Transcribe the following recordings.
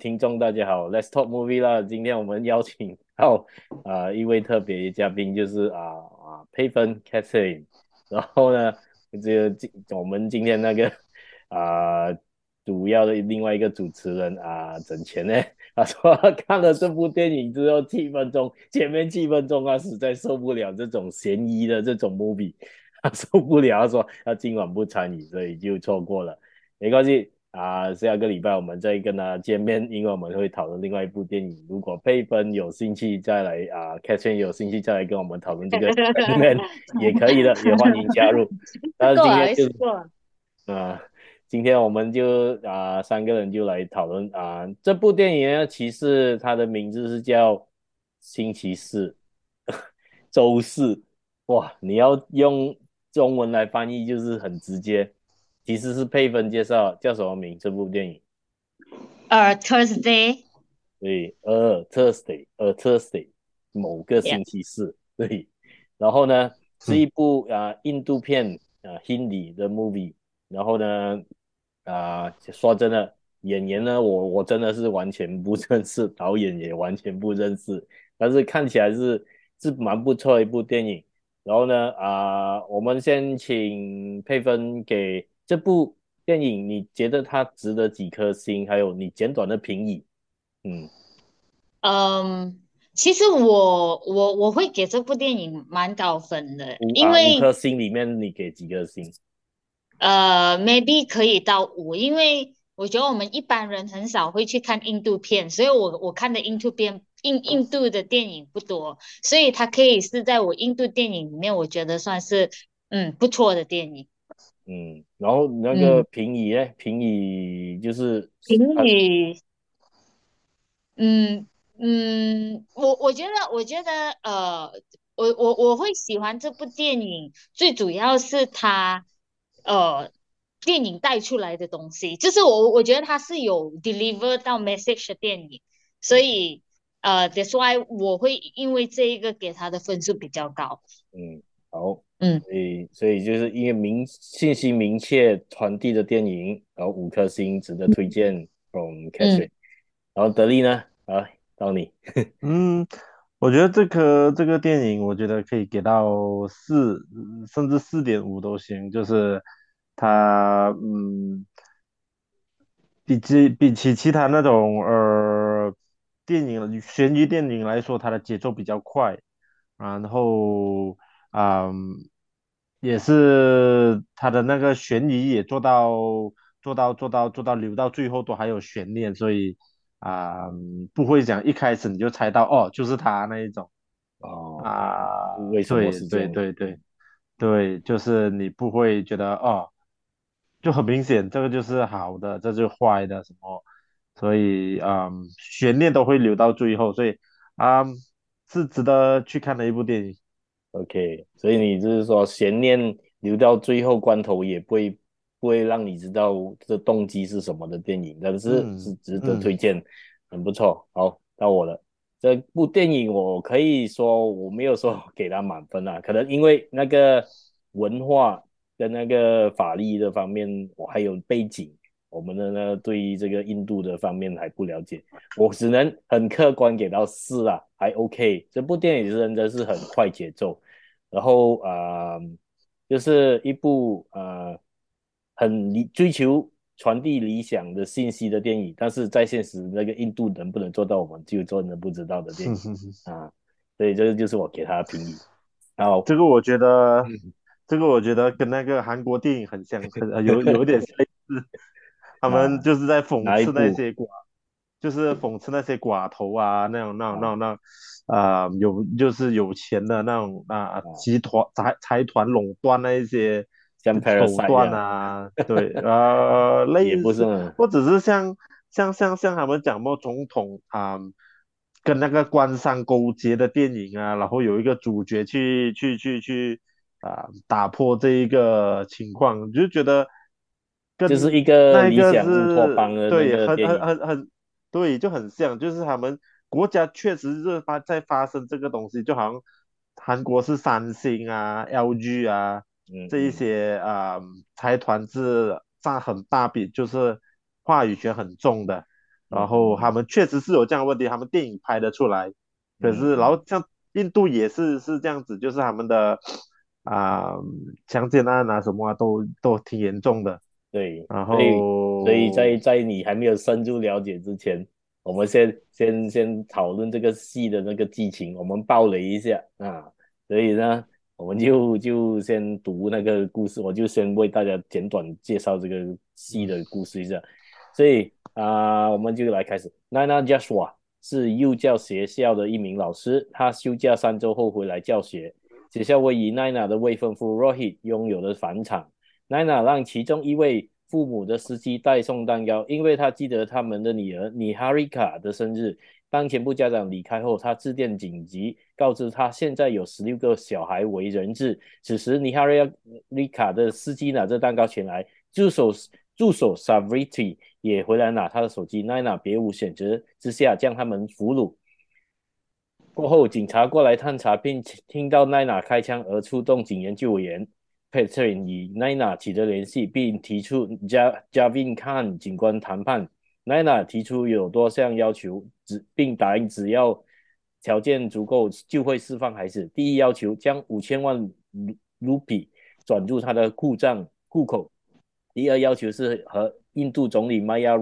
听众大家好，Let's Talk Movie 啦。今天我们邀请到 啊、一位特别嘉宾，就是啊啊佩芬 Catherine。然后呢，这个我们今天那个 啊、主要的另外一个主持人啊整钱呢，他说看了这部电影之后七分钟，前面七分钟他实在受不了这种悬疑的这种 movie，他受不了，他说他今晚不参与，所以就错过了，没关系。啊，下个礼拜我们再跟他见面，因为我们会讨论另外一部电影。如果佩芬有兴趣再来啊，Catherine 有兴趣再来跟我们讨论这个 也可以的，也欢迎加入。但是今天就啊，今天我们就啊三个人就来讨论啊这部电影呢，其实它的名字是叫星期四，周四。哇，你要用中文来翻译就是很直接。其实是佩芬介绍，叫什么名？这部电影？呃、uh,，Thursday。对，呃、uh,，Thursday，呃、uh,，Thursday，某个星期四。对，然后呢，是一部啊、呃、印度片啊 Hindi 的 movie。然后呢，啊、呃，说真的，演员呢，我我真的是完全不认识，导演也完全不认识，但是看起来是是蛮不错的一部电影。然后呢，啊、呃，我们先请佩芬给。这部电影你觉得它值得几颗星？还有你简短的评语。嗯嗯，其实我我我会给这部电影蛮高分的，因为五颗星里面你给几颗星？呃，maybe 可以到五，因为我觉得我们一般人很少会去看印度片，所以我我看的印度片印印度的电影不多，所以它可以是在我印度电影里面，我觉得算是嗯不错的电影。嗯，然后那个平移呢？平移就是平移，嗯嗯，我我觉得我觉得呃，我我我会喜欢这部电影，最主要是它呃电影带出来的东西，就是我我觉得它是有 deliver 到 message 的电影，所以呃，that's why 我会因为这一个给他的分数比较高。嗯。好，嗯，所以所以就是因为明信息明确传递的电影，然后五颗星值得推荐，from Catherine，嗯，然后德力呢，啊，到你，嗯，我觉得这颗这个电影，我觉得可以给到四，甚至四点五都行，就是它，嗯，比起比起其他那种呃电影悬疑电影来说，它的节奏比较快，然后。嗯，也是他的那个悬疑也做到做到做到做到留到最后都还有悬念，所以啊、嗯、不会讲一开始你就猜到哦就是他那一种哦啊，为什么是？对对对对对，就是你不会觉得哦就很明显这个就是好的，这就是坏的什么，所以嗯悬念都会留到最后，所以啊、嗯、是值得去看的一部电影。OK，所以你就是说悬念留到最后关头也不会不会让你知道这动机是什么的电影，但是是值得推荐，嗯、很不错。好，到我了。这部电影我可以说我没有说给他满分啊，可能因为那个文化跟那个法律的方面，我还有背景。我们的呢，对于这个印度的方面还不了解，我只能很客观给到四啊，还 OK。这部电影真的是很快节奏，然后啊、呃，就是一部啊、呃、很理追求传递理想的信息的电影，但是在现实那个印度能不能做到，我们就真的不知道的电影 啊。所以这个就是我给他的评语。然后这个我觉得，这个我觉得跟那个韩国电影很像，有有点类似。他们就是在讽刺那些寡，就是讽刺那些寡头啊，那种、那种、那种、那种，啊、呃，有就是有钱的那种啊，集团财财团垄断那一些手段啊，对，呃，类似，或者是像像像像他们讲过总统啊、呃，跟那个官商勾结的电影啊，然后有一个主角去去去去啊、呃，打破这一个情况，就觉得。就是一个理想乌托邦的对，很很很很对，就很像，就是他们国家确实是发在发生这个东西，就好像韩国是三星啊、LG 啊、嗯、这一些啊、呃、财团是占很大笔，就是话语权很重的，然后他们确实是有这样的问题，他们电影拍得出来，可是然后像印度也是是这样子，就是他们的啊强奸案啊什么啊都都挺严重的。对，然后所以，所以在在你还没有深入了解之前，我们先先先讨论这个戏的那个剧情，我们爆雷一下啊。所以呢，我们就就先读那个故事，我就先为大家简短介绍这个戏的故事一下。所以啊、呃，我们就来开始。Naina Joshua 是幼教学校的一名老师，他休假三周后回来教学。学校位于 Naina 的未婚夫 Rohit 拥有的房产。Naina 让其中一位父母的司机代送蛋糕，因为他记得他们的女儿 Niharika 的生日。当全部家长离开后，他致电紧急告知他现在有十六个小孩为人质。此时，Niharika 的司机拿着蛋糕前来，助手助手 Savriti 也回来拿他的手机。Naina 别无选择之下将他们俘虏。过后，警察过来探查，并听到 Naina 开枪而出动警员救援。Petrin 与 Naina 取得联系，并提出 Javin Khan 警官谈判。Naina 提出有多项要求，只并答应只要条件足够就会释放孩子。第一要求将五千万卢比转入他的户账户口。第二要求是和印度总理 Maya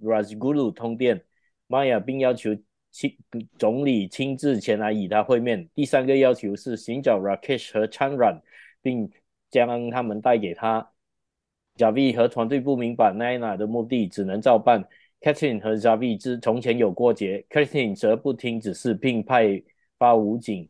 Rajguru 通电，Maya 并要求亲总理亲自前来与他会面。第三个要求是寻找 Rakesh 和 Chandra，并将他们带给他，Javi 和团队不明白 Nina 的目的，只能照办。Catherine 和 Javi 之从前有过节，Catherine 则不听指示，并派发武警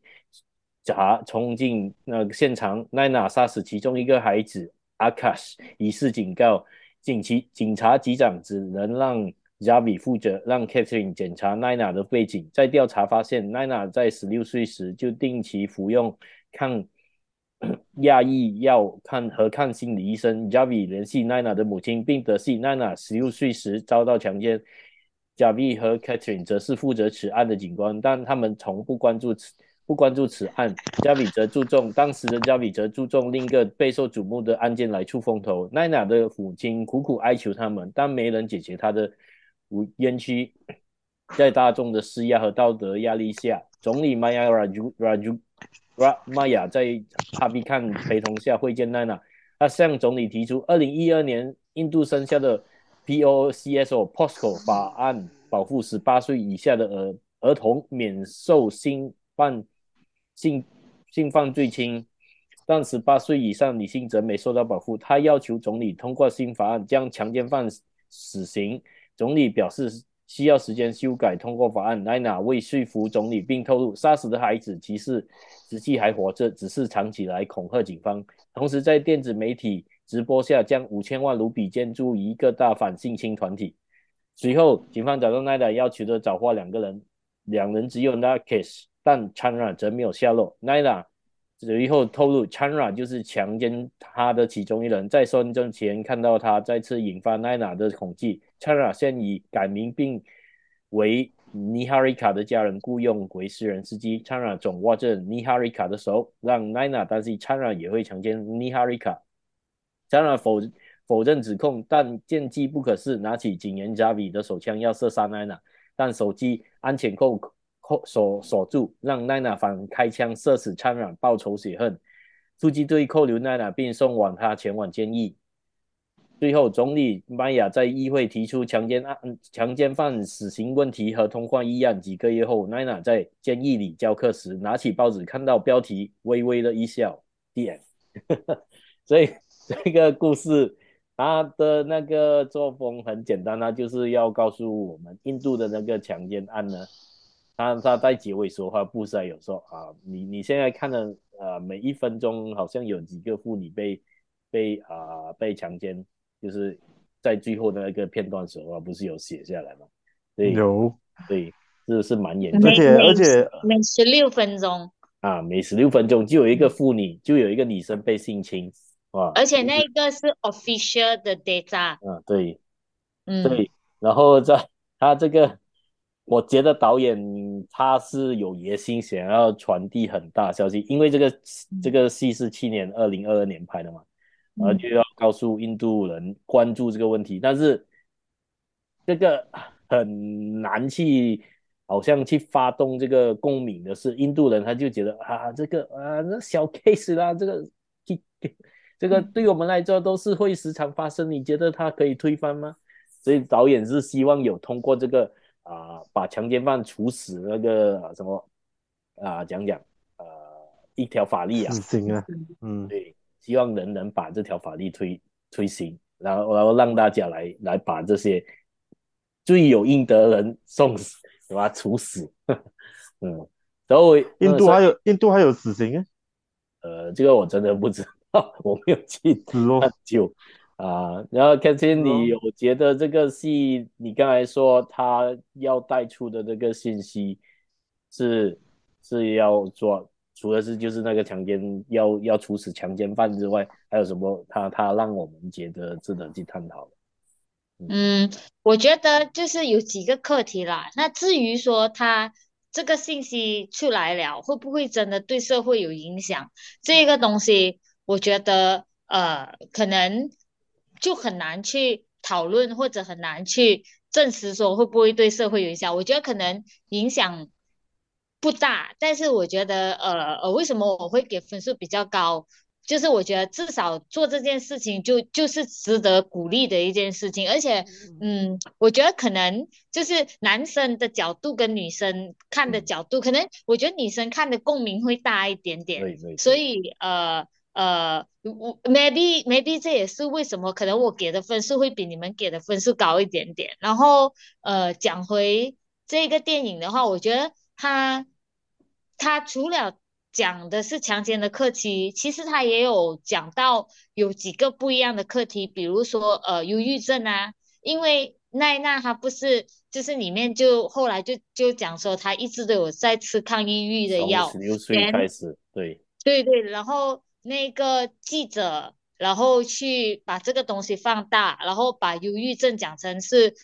察冲进那个现场 Nina 杀死其中一个孩子 Akash，以示警告。警其警察局长只能让 Javi 负责，让 Catherine 检查 Nina 的背景。在调查发现，Nina 在十六岁时就定期服用抗。亚裔要看和看心理医生，Javi 联系 Naina 的母亲，并得悉 Naina 十六岁时遭到强奸。Javi 和 Catherine 则是负责此案的警官，但他们从不关注此不关注此案。Javi 则注重当时的 Javi 则注重另一个备受瞩目的案件来出风头。Naina 的母亲苦苦哀求他们，但没人解决他的冤屈。在大众的施压和道德压力下，总理 Maya Raju Raju。R a t m a y a 在哈比看陪同下会见奈娜，他向总理提出，二零一二年印度生效的 POCSO POSCO 法案，保护十八岁以下的儿儿童免受性犯性性犯罪侵，但十八岁以上女性则没受到保护。他要求总理通过新法案，将强奸犯死刑。总理表示。需要时间修改通过法案。奈娜为说服总理，并透露杀死的孩子其实实际还活着，只是藏起来恐吓警方。同时，在电子媒体直播下，将五千万卢比捐助一个大反性侵团体。随后，警方找到奈娜，要求的找获两个人，两人只有 Rakesh，但 Chandra 则没有下落。奈娜随后透露，Chandra 就是强奸他的其中一人，在收证前看到他，再次引发 Nina 的恐惧。Chandra 现已改名并为 Niharika 的家人雇佣为私人司机。Chandra 总握着 Niharika 的手，让 Naina 担心 Chandra 也会强奸 Niharika。Chandra 否否认指控，但见机不可失，拿起警员 Javi 的手枪要射杀 Naina，但手机安全扣扣锁锁住，让奈娜反开枪射死 Chandra，报仇雪恨。突击队扣留奈娜并送往他前往监狱。最后，总理迈亚在议会提出强奸案、强奸犯死刑问题和通过议案。几个月后，奈娜在监狱里教课时，拿起报纸，看到标题，微微的一笑。点，所以这个故事，他的那个作风很简单，他就是要告诉我们，印度的那个强奸案呢，他他在结尾说话不是有说啊，你你现在看的呃每一分钟好像有几个妇女被被啊、呃、被强奸。就是在最后的那个片段时候啊，不是有写下来吗？对，有，对，这是蛮严重，而且而且每十六分钟啊，每十六分钟就有一个妇女，就有一个女生被性侵啊，而且那个是 official 的 data，嗯，对，嗯，对，然后在他这个，我觉得导演他是有野心，想要传递很大消息，因为这个这个戏是去年二零二二年拍的嘛。然后就要告诉印度人关注这个问题，但是这个很难去，好像去发动这个共鸣的是印度人，他就觉得啊，这个啊，那小 case 啦，这个，这个对我们来说都是会时常发生，你觉得他可以推翻吗？所以导演是希望有通过这个啊，把强奸犯处死那个、啊、什么啊，讲讲呃、啊、一条法律啊，死刑啊，嗯，对，希望人能把这条法律推推行，然后然后让大家来来把这些罪有应得人送死。把他处死，嗯，然后印度还有印度还有死刑啊？呃，这个我真的不知道，我没有去探究啊。然后 Catherine，你有觉得这个戏，你刚才说他要带出的这个信息是是要做，除了是就是那个强奸要要处死强奸犯之外，还有什么他？他他让我们觉得值得去探讨？嗯，我觉得就是有几个课题啦。那至于说他这个信息出来了，会不会真的对社会有影响？这个东西，我觉得呃，可能就很难去讨论，或者很难去证实说会不会对社会有影响。我觉得可能影响不大，但是我觉得呃呃，为什么我会给分数比较高？就是我觉得至少做这件事情就就是值得鼓励的一件事情，而且，嗯，我觉得可能就是男生的角度跟女生看的角度，可能我觉得女生看的共鸣会大一点点，对对。所以呃呃，我 maybe maybe 这也是为什么可能我给的分数会比你们给的分数高一点点。然后呃，讲回这个电影的话，我觉得他他除了讲的是强奸的课题，其实他也有讲到有几个不一样的课题，比如说呃忧郁症啊，因为奈娜她不是就是里面就后来就就讲说她一直都有在吃抗抑郁的药，十六岁开始，对。对对，然后那个记者。然后去把这个东西放大，然后把忧郁症讲成是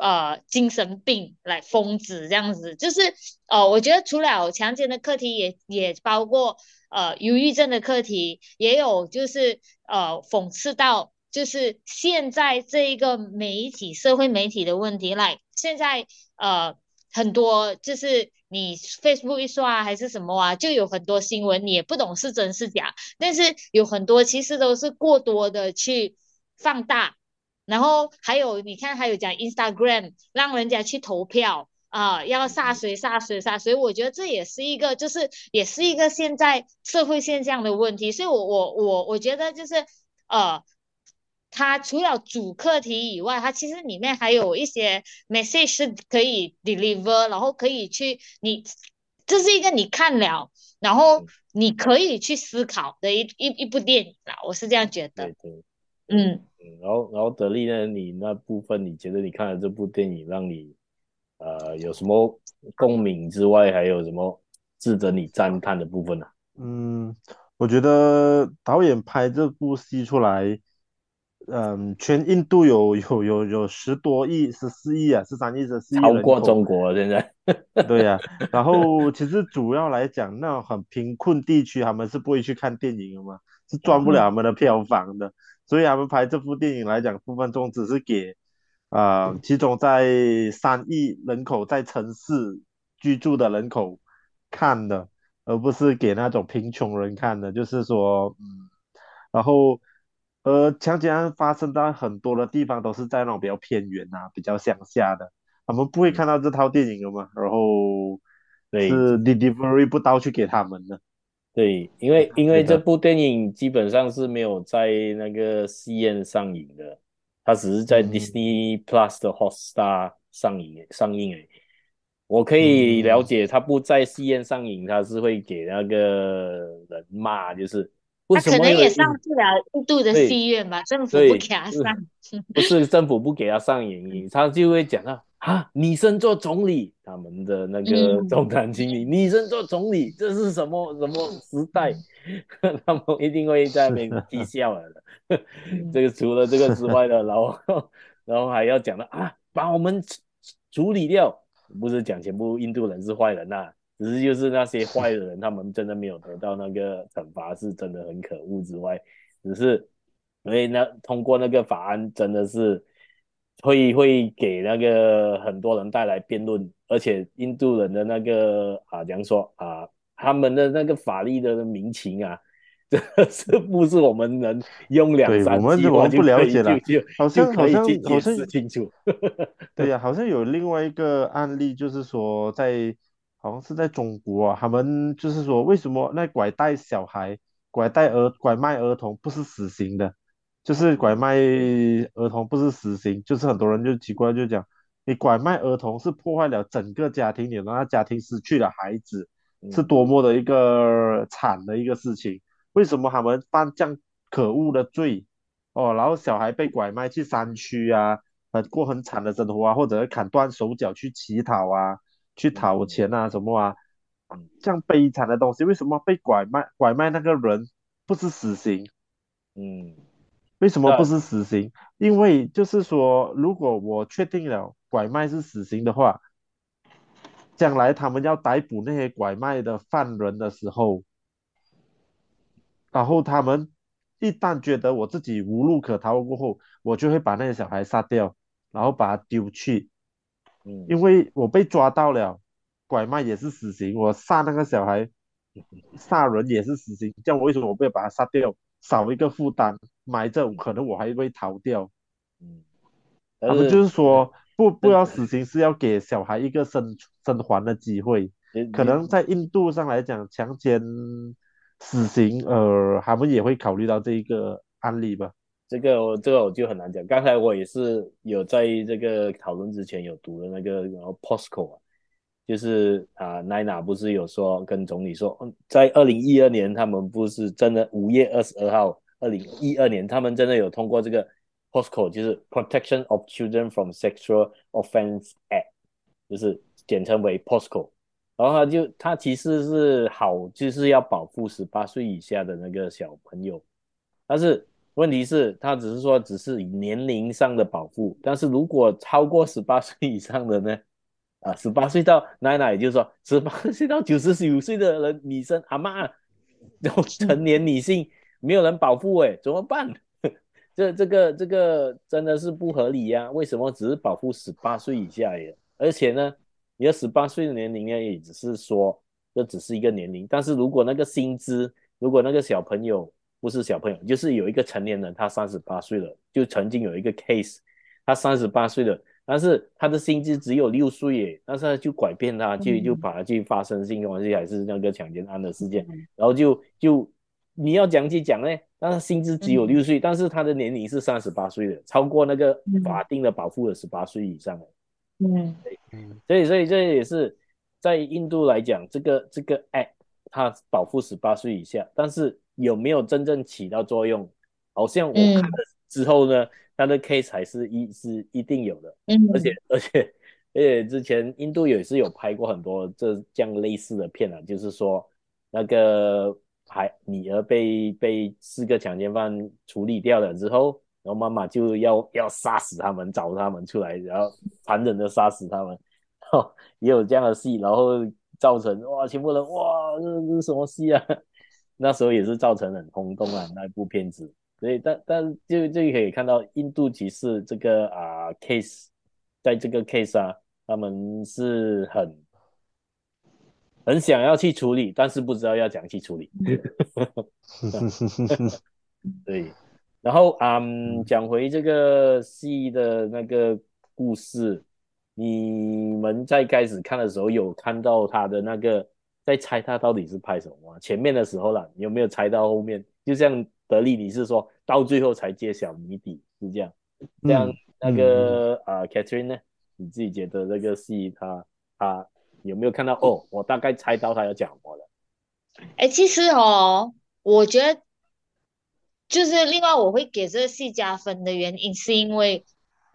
呃精神病来疯子这样子，就是呃我觉得除了强奸的课题也，也也包括呃忧郁症的课题，也有就是呃讽刺到就是现在这一个媒体社会媒体的问题来，现在呃很多就是。你 Facebook 一刷还是什么啊，就有很多新闻，你也不懂是真是假，但是有很多其实都是过多的去放大，然后还有你看还有讲 Instagram 让人家去投票啊、要杀谁杀谁杀谁，我觉得这也是一个就是也是一个现在社会现象的问题，所以我我我我觉得就是呃。它除了主课题以外，它其实里面还有一些 message 是可以 deliver，然后可以去你，这是一个你看了，然后你可以去思考的一一一部电影啦，我是这样觉得。对对，嗯，然后然后德利呢，你那部分你觉得你看了这部电影让你呃有什么共鸣之外，还有什么值得你赞叹的部分呢？嗯，我觉得导演拍这部戏出来。嗯，全印度有有有有十多亿、十四亿啊，十三亿、十四亿，超过中国了现在。对呀、啊，然后其实主要来讲，那种很贫困地区，他们是不会去看电影的嘛，是赚不了他们的票房的，嗯、所以他们拍这部电影来讲，部分重只是给啊、呃，其中在三亿人口在城市居住的人口看的，而不是给那种贫穷人看的。就是说，嗯，然后。呃，强奸案发生在很多的地方，都是在那种比较偏远啊、比较乡下的，他们不会看到这套电影的嘛。然后，对，是 delivery 不到去给他们的。对，因为因为这部电影基本上是没有在那个戏院上映的，它只是在 Disney Plus 的 Hotstar 上映上映诶。我可以了解，它不在戏院上映，它是会给那个人骂，就是。他可能也上不了印度的戏院吧，政府不给他上。不是政府不给他上映，他就会讲到啊，女生做总理，他们的那个总统经理，女生做总理，这是什么什么时代？他们一定会在那边踢笑了的。这个除了这个之外的，然后然后还要讲到啊，把我们处理掉，不是讲全部印度人是坏人呐、啊。只是就是那些坏的人，他们真的没有得到那个惩罚，是真的很可恶之外，只是因为那通过那个法案，真的是会会给那个很多人带来辩论，而且印度人的那个啊，讲说啊，他们的那个法律的民情啊，这是不是我们能用两三句话就可以就就好像好像好像清楚？对呀、啊，好像有另外一个案例，就是说在好像是在中国啊，他们就是说为什么那拐带小孩、拐带儿、拐卖儿童不是死刑的？就是拐卖儿童不是死刑，就是很多人就奇怪，就讲你拐卖儿童是破坏了整个家庭，你让他家庭失去了孩子，是多么的一个惨的一个事情。为什么他们犯这样可恶的罪？哦，然后小孩被拐卖去山区啊，很过很惨的生活啊，或者砍断手脚去乞讨啊，去讨钱啊什么啊，这样悲惨的东西，为什么被拐卖？拐卖那个人不是死刑？嗯。为什么不是死刑？因为就是说，如果我确定了拐卖是死刑的话，将来他们要逮捕那些拐卖的犯人的时候，然后他们一旦觉得我自己无路可逃过后，我就会把那些小孩杀掉，然后把他丢去。嗯，因为我被抓到了，拐卖也是死刑，我杀那个小孩，杀人也是死刑，这样我为什么我不要把他杀掉？少一个负担，埋着可能我还会逃掉。嗯，他们就是说不不要死刑，是要给小孩一个生生还的机会。可能在印度上来讲，强奸死刑，呃，他们也会考虑到这一个案例吧。这个我这个我就很难讲。刚才我也是有在这个讨论之前有读的那个然后 POSCO 啊。就是啊，奈娜不是有说跟总理说，在二零一二年，他们不是真的五月二十二号，二零一二年，他们真的有通过这个 POSCO，就是 Protection of Children from Sexual Offence Act，就是简称为 POSCO。然后他就他其实是好，就是要保护十八岁以下的那个小朋友，但是问题是，他只是说只是以年龄上的保护，但是如果超过十八岁以上的呢？啊，十八岁到奶奶，也就是说，十八岁到九十九岁的人，女生阿妈，然后成年女性没有人保护，哎，怎么办？这这个这个真的是不合理呀、啊？为什么只是保护十八岁以下呀？而且呢，你的十八岁的年龄呢，也只是说这只是一个年龄，但是如果那个薪资，如果那个小朋友不是小朋友，就是有一个成年人，他三十八岁了，就曾经有一个 case，他三十八岁了。但是他的薪资只有六岁耶，但是他就拐骗他，就就把他去发生性关系，还是那个强奸案的事件，然后就就你要讲就讲呢，但是薪资只有六岁，但是他的年龄是三十八岁的，超过那个法定的保护的十八岁以上的。嗯，所以所以这也是在印度来讲，这个这个 act 它保护十八岁以下，但是有没有真正起到作用？好像我看了之后呢。他的 case 还是一是一定有的，嗯，而且 而且而且之前印度也是有拍过很多这这样类似的片啊，就是说那个孩女儿被被四个强奸犯处理掉了之后，然后妈妈就要要杀死他们，找他们出来，然后残忍的杀死他们，哦，也有这样的戏，然后造成哇，全部人哇，这是什么戏啊？那时候也是造成很轰动啊，那部片子。所以，但但就就可以看到，印度其实这个啊、呃、case，在这个 case 啊，他们是很很想要去处理，但是不知道要怎样去处理。对，然后嗯，讲回这个戏的那个故事，你们在开始看的时候有看到他的那个在猜他到底是拍什么吗？前面的时候啦，你有没有猜到后面？就像。德利，你是说到最后才揭晓谜底是这样？这样那个啊、嗯呃、，Catherine 呢？你自己觉得这个戏他他有没有看到？哦，我大概猜到他要讲什么了。哎，其实哦，我觉得就是另外我会给这个戏加分的原因，是因为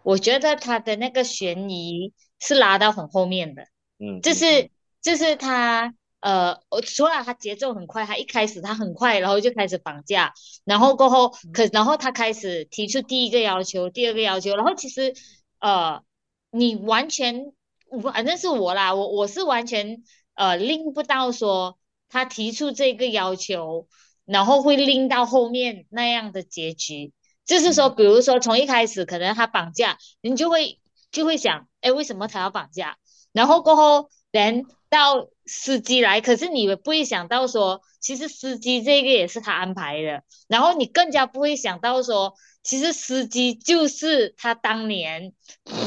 我觉得他的那个悬疑是拉到很后面的。嗯，就是就是他。呃，我除了他节奏很快，他一开始他很快，然后就开始绑架，然后过后可，然后他开始提出第一个要求，第二个要求，然后其实呃，你完全反正是我啦，我我是完全呃拎不到说他提出这个要求，然后会拎到后面那样的结局，就是说，比如说从一开始可能他绑架，你就会就会想，哎，为什么他要绑架？然后过后，等到司机来，可是你也不会想到说，其实司机这个也是他安排的。然后你更加不会想到说，其实司机就是他当年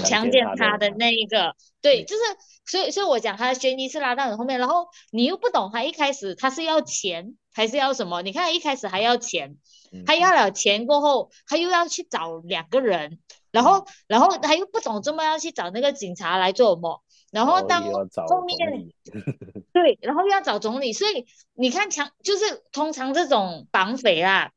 强奸他的那一个。对，就是所以所以我讲他的悬疑是拉到很后面，然后你又不懂他一开始他是要钱还是要什么？你看一开始还要钱，他要了钱过后，他又要去找两个人，然后然后他又不懂这么要去找那个警察来做什么。然后当后面，对，然后又要找总理，所以你看强就是通常这种绑匪啦，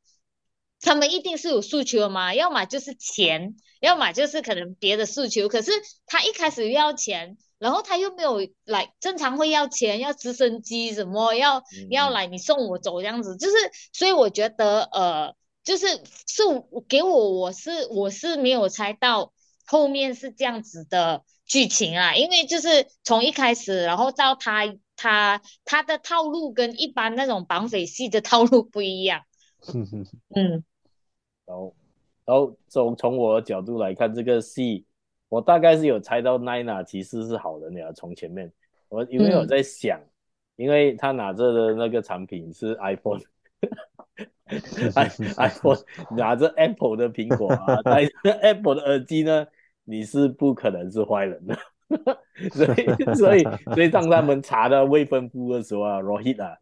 他们一定是有诉求的嘛，要么就是钱，要么就是可能别的诉求。可是他一开始又要钱，然后他又没有来正常会要钱，要直升机什么，要、嗯、要来你送我走这样子，就是所以我觉得呃，就是是给我我是我是没有猜到后面是这样子的。剧情啊，因为就是从一开始，然后到他他他的套路跟一般那种绑匪戏的套路不一样。嗯，然后然后从从我的角度来看这个戏，我大概是有猜到奈娜其实是好人呀。从前面我因为我在想，嗯、因为他拿着的那个产品是 iPhone，iPhone 拿着 Apple 的苹果啊，戴着 Apple 的耳机呢。你是不可能是坏人的，所以 所以所以当他们查到未婚夫的时候啊，Rohit 啊，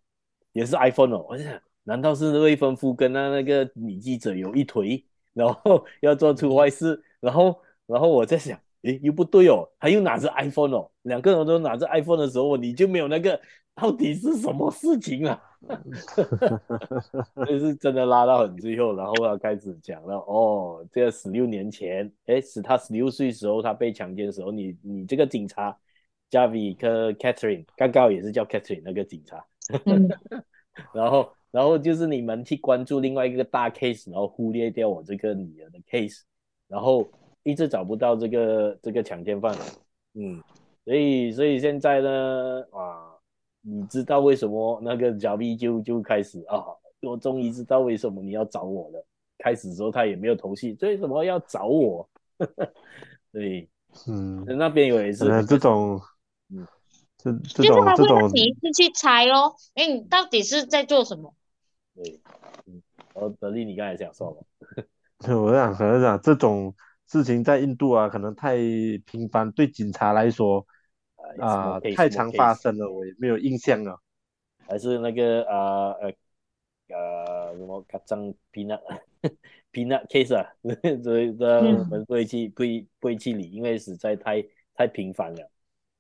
也是 iPhone 哦，我在想，难道是未婚夫跟他那个女记者有一腿，然后要做出坏事，然后然后我在想，诶，又不对哦，他又拿着 iPhone 哦，两个人都拿着 iPhone 的时候，你就没有那个，到底是什么事情啊？就是真的拉到很最后，然后要开始讲了哦，这个十六年前，哎，是他十六岁时候他被强奸的时候，你你这个警察 Javi 和 Catherine 刚刚也是叫 Catherine 那个警察，然后然后就是你们去关注另外一个大 case，然后忽略掉我这个女儿的 case，然后一直找不到这个这个强奸犯，嗯，所以所以现在呢，啊。你知道为什么那个 Javi 就就开始啊？我终于知道为什么你要找我了。开始的时候他也没有头绪，为什么要找我？对，嗯，那边有也是这种，嗯，这这种就是他会让你一直去猜哦，哎，你到底是在做什么？对，嗯，然后德利，你刚才想说吗？我想可能讲这种事情在印度啊，可能太频繁，对警察来说。啊、呃，太常发生了，我也没有印象了。还是那个啊呃呃什么卡张 peanut peanut case 啊，所以呢我们不会去不会不会去理，因为实在太太频繁了，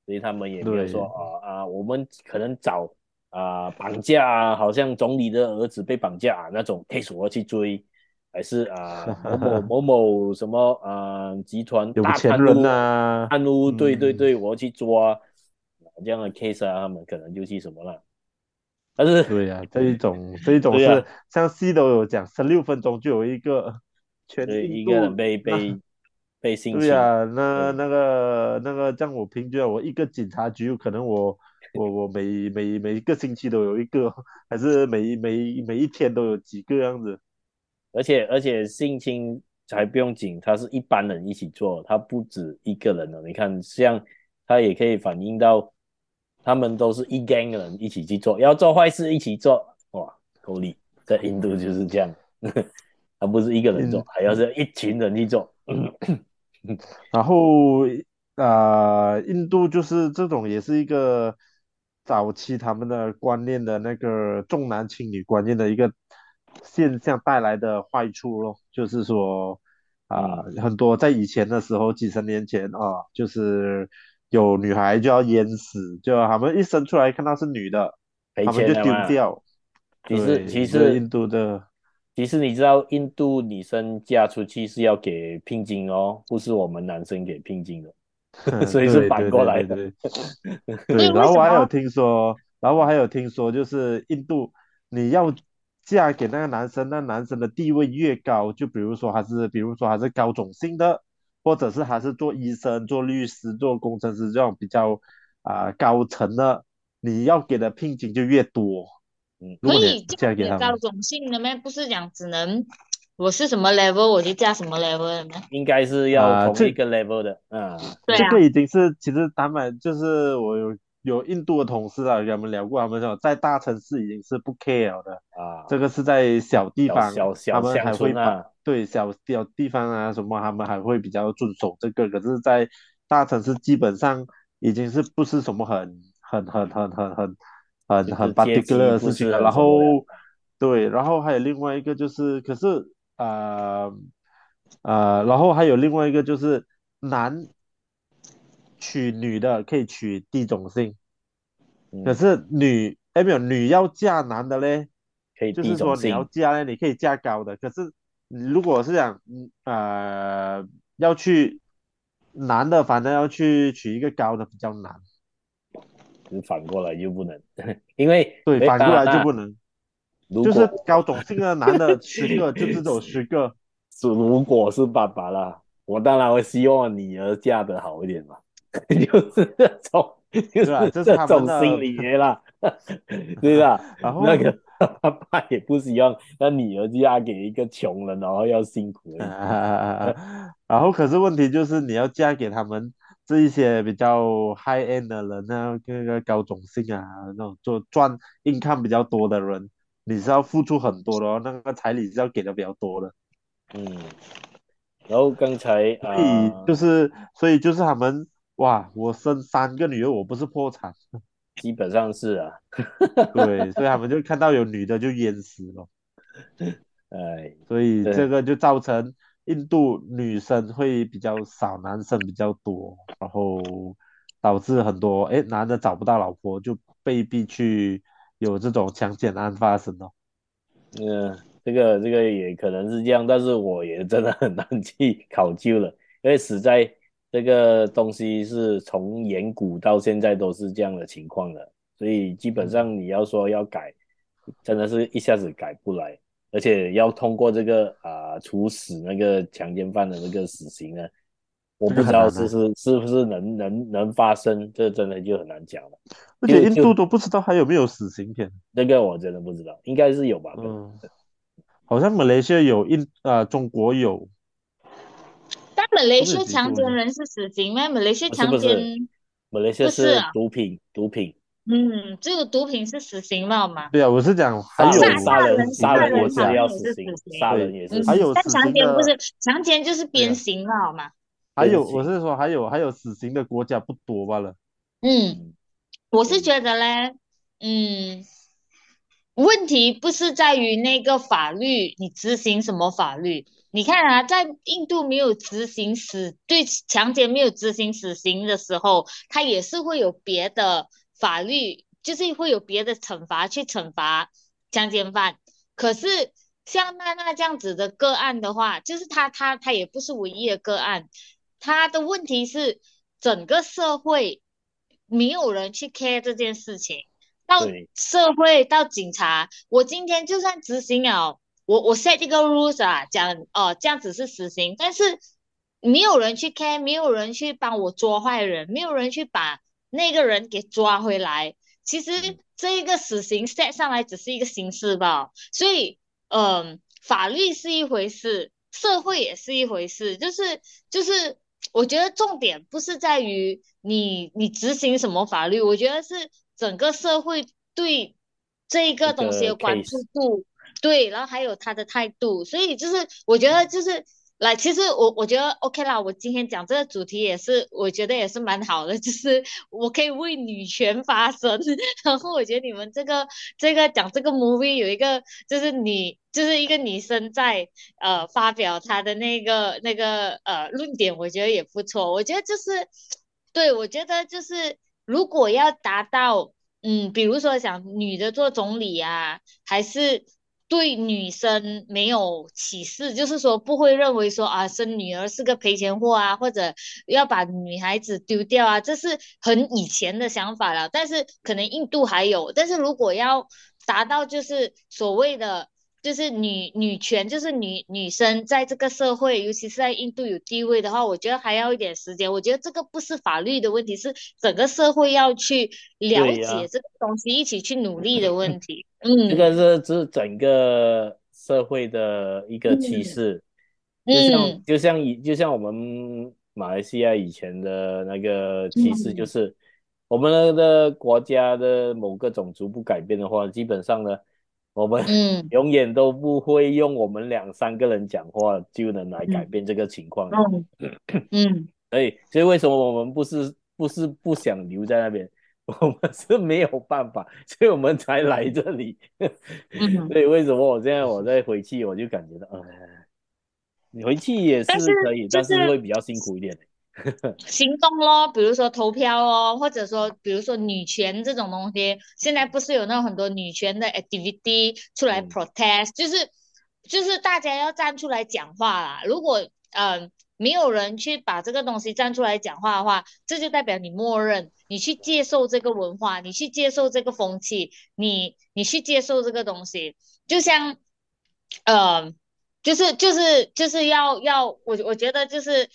所以他们也没有说啊啊，我们可能找啊绑架啊，好像总理的儿子被绑架啊那种 case 我要去追。还是啊 某某某某什么啊集团大贪污啊贪污，对对对，我要去抓这样的 case 啊，他们可能就去什么了。但是对呀、啊，这一种这一种是、啊、像 C 都有讲，十六分钟就有一个全一个人被被被 性侵。对呀、啊，那那个那个，像我平均我一个警察局，可能我我我每每每一个星期都有一个，还是每每每一天都有几个样子。而且而且性侵还不用紧，他是一般人一起做，他不止一个人了。你看，像他也可以反映到，他们都是一 gang 人一起去做，要做坏事一起做，哇，够力！在印度就是这样，他不是一个人做，还要是一群人去做。然后啊、呃，印度就是这种，也是一个早期他们的观念的那个重男轻女观念的一个。现象带来的坏处咯，就是说啊、呃，很多在以前的时候，几十年前啊，就是有女孩就要淹死，就他们一生出来看到是女的，的他们就丢掉。其实其实印度的，其实你知道印度女生嫁出去是要给聘金哦，不是我们男生给聘金的，所以是反过来的。对，对，对，对，然后我还有听说，然后我还有听说，就是印度你要。嫁给那个男生，那男生的地位越高，就比如说还是，比如说还是高种姓的，或者是还是做医生、做律师、做工程师这种比较啊、呃、高层的，你要给的聘金就越多。嗯，可以嫁给高种姓的吗？不是讲只能我是什么 level 我就嫁什么 level 的吗？应该是要同一个 level 的，嗯，对这个已经是其实他们就是我有有印度的同事啊，跟他们聊过，他们说在大城市已经是不 care 的啊，这个是在小地方，小小他们还会把啊，对小小地方啊什么，他们还会比较遵守这个，可是，在大城市基本上已经是不是什么很很很很很很很很 particular 的事情了，然后对，然后还有另外一个就是，可是。呃呃，然后还有另外一个就是男娶女的可以娶地种姓，嗯、可是女哎没有女要嫁男的嘞，可以就是说你要嫁嘞，你可以嫁高的，可是如果是讲呃要去男的，反正要去娶一个高的比较难，反过来又不能，因为对反过来就不能。就是高种姓的男的 十个，就只有十个。是如果是爸爸啦，我当然会希望女儿嫁得好一点嘛，就是这种，就是这种心理啦，对吧？然后那个他爸也不希望那女儿嫁给一个穷人，然后要辛苦。然后可是问题就是你要嫁给他们这一些比较 high end 的人呢，那个高种姓啊，那种做赚 income 比较多的人。你是要付出很多的哦，那个彩礼是要给的比较多的。嗯，然后刚才所以就是、呃、所以就是他们哇，我生三个女儿，我不是破产？基本上是啊。对，所以他们就看到有女的就淹死了。哎，所以这个就造成印度女生会比较少，男生比较多，然后导致很多哎男的找不到老婆，就被逼去。有这种强奸案发生哦，嗯，这个这个也可能是这样，但是我也真的很难去考究了，因为实在这个东西是从远古到现在都是这样的情况的，所以基本上你要说要改，真的是一下子改不来，而且要通过这个啊、呃、处死那个强奸犯的那个死刑呢。我不知道是是是不是能能能发生，这真的就很难讲了。而且印度都不知道还有没有死刑片，这个我真的不知道，应该是有吧？嗯，好像马来西亚有，印啊、呃、中国有。但马来西亚强奸人是死刑吗？马来西亚强奸，马来西亚是毒品，毒品。嗯，这个毒品是死刑嘛吗？对啊，我是讲还有杀人，杀人国家要死刑，杀人也是。还有但强奸不是强奸就是鞭刑了好吗？还有，我是说，还有还有死刑的国家不多罢了。嗯，我是觉得嘞，嗯，问题不是在于那个法律，你执行什么法律？你看啊，在印度没有执行死对强奸没有执行死刑的时候，他也是会有别的法律，就是会有别的惩罚去惩罚强奸犯。可是像娜娜这样子的个案的话，就是他他他也不是唯一的个案。他的问题是，整个社会没有人去 care 这件事情，到社会到警察，我今天就算执行了，我我 set 这个 rules 啊，讲哦这样子是死刑，但是没有人去 care，没有人去帮我抓坏人，没有人去把那个人给抓回来。其实这一个死刑 set 上来只是一个形式吧，所以嗯、呃，法律是一回事，社会也是一回事，就是就是。我觉得重点不是在于你你执行什么法律，我觉得是整个社会对这一个东西的关注度，对，然后还有他的态度，所以就是我觉得就是。来，其实我我觉得 OK 啦。我今天讲这个主题也是，我觉得也是蛮好的，就是我可以为女权发声。然后我觉得你们这个这个讲这个 movie 有一个，就是你就是一个女生在呃发表她的那个那个呃论点，我觉得也不错。我觉得就是，对，我觉得就是如果要达到，嗯，比如说想女的做总理啊，还是。对女生没有歧视，就是说不会认为说啊生女儿是个赔钱货啊，或者要把女孩子丢掉啊，这是很以前的想法了。但是可能印度还有，但是如果要达到就是所谓的。就是女女权，就是女女生在这个社会，尤其是在印度有地位的话，我觉得还要一点时间。我觉得这个不是法律的问题，是整个社会要去了解这个东西，一起去努力的问题。嗯，这个是是整个社会的一个趋势，嗯、就像就像以就像我们马来西亚以前的那个趋势，就是、嗯、我们的国家的某个种族不改变的话，基本上呢，我们永远都不会用我们两三个人讲话就能来改变这个情况。嗯，嗯，所以所以为什么我们不是不是不想留在那边？我们是没有办法，所以我们才来这里。所以为什么我现在我在回去，我就感觉到，呃，你回去也是可以，但是，就是，但是会比较辛苦一点。行动咯，比如说投票哦，或者说比如说女权这种东西，现在不是有那种很多女权的 activity 出来 protest，、嗯、就是就是大家要站出来讲话啦。如果嗯、呃、没有人去把这个东西站出来讲话的话，这就代表你默认。你去接受这个文化，你去接受这个风气，你你去接受这个东西，就像，呃，就是就是就是要要我我觉得就是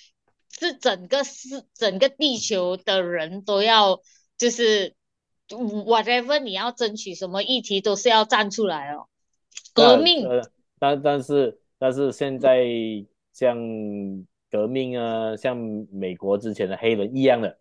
是整个是整个地球的人都要就是 whatever 你要争取什么议题都是要站出来哦，革命。呃、但但是但是现在像革命啊，像美国之前的黑人一样的。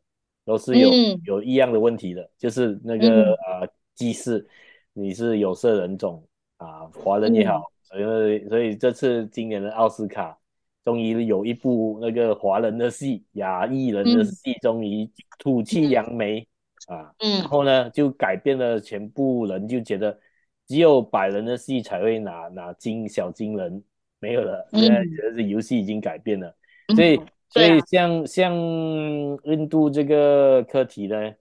都是有、嗯、有一样的问题的，就是那个、嗯、呃，既是你是有色人种啊，华人也好，所以、所以这次今年的奥斯卡终于有一部那个华人的戏，亚裔人的戏终于吐气扬眉、嗯、啊，嗯，然后呢就改变了全部人就觉得只有白人的戏才会拿拿金小金人，没有了，现在觉得这游戏已经改变了，嗯、所以。所以像、啊、像印度这个课题呢，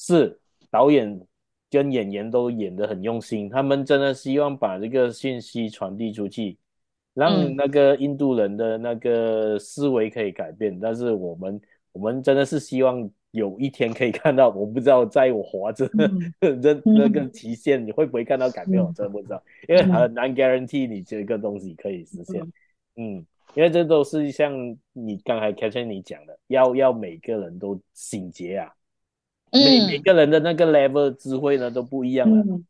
是导演跟演员都演得很用心，他们真的希望把这个信息传递出去，让那个印度人的那个思维可以改变。嗯、但是我们我们真的是希望有一天可以看到，我不知道在我活着的 那、嗯、那个期限你会不会看到改变，我真的不知道，因为很难 guarantee 你这个东西可以实现，嗯。嗯因为这都是像你刚才 Catherine 你讲的，要要每个人都醒觉啊，嗯、每每个人的那个 level 智慧呢都不一样了，嗯、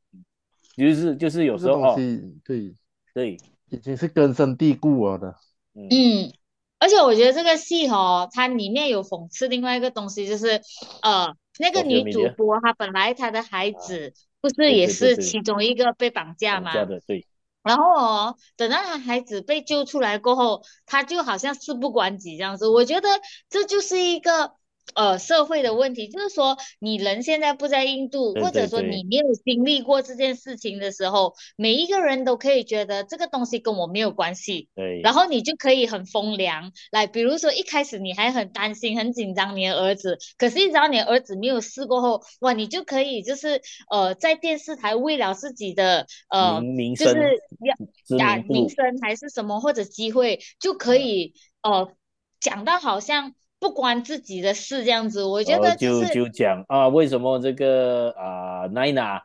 就是就是有时候哦，对对，已经是根深蒂固了的，嗯，嗯，而且我觉得这个戏哦，它里面有讽刺另外一个东西，就是呃，那个女主播她本来她的孩子不是也是其中一个被绑架吗？绑架的，对。然后哦，等到他孩子被救出来过后，他就好像事不关己这样子。我觉得这就是一个。呃，社会的问题就是说，你人现在不在印度，对对对，或者说你没有经历过这件事情的时候，每一个人都可以觉得这个东西跟我没有关系。对。然后你就可以很风凉，来，比如说一开始你还很担心、很紧张你的儿子，可是一直到你的儿子没有事过后，哇，你就可以就是呃，在电视台为了自己的呃，名就是要打名声还是什么或者机会，就可以呃讲到好像。不关自己的事这样子，我觉得、就是、就就讲啊，为什么这个啊奈娜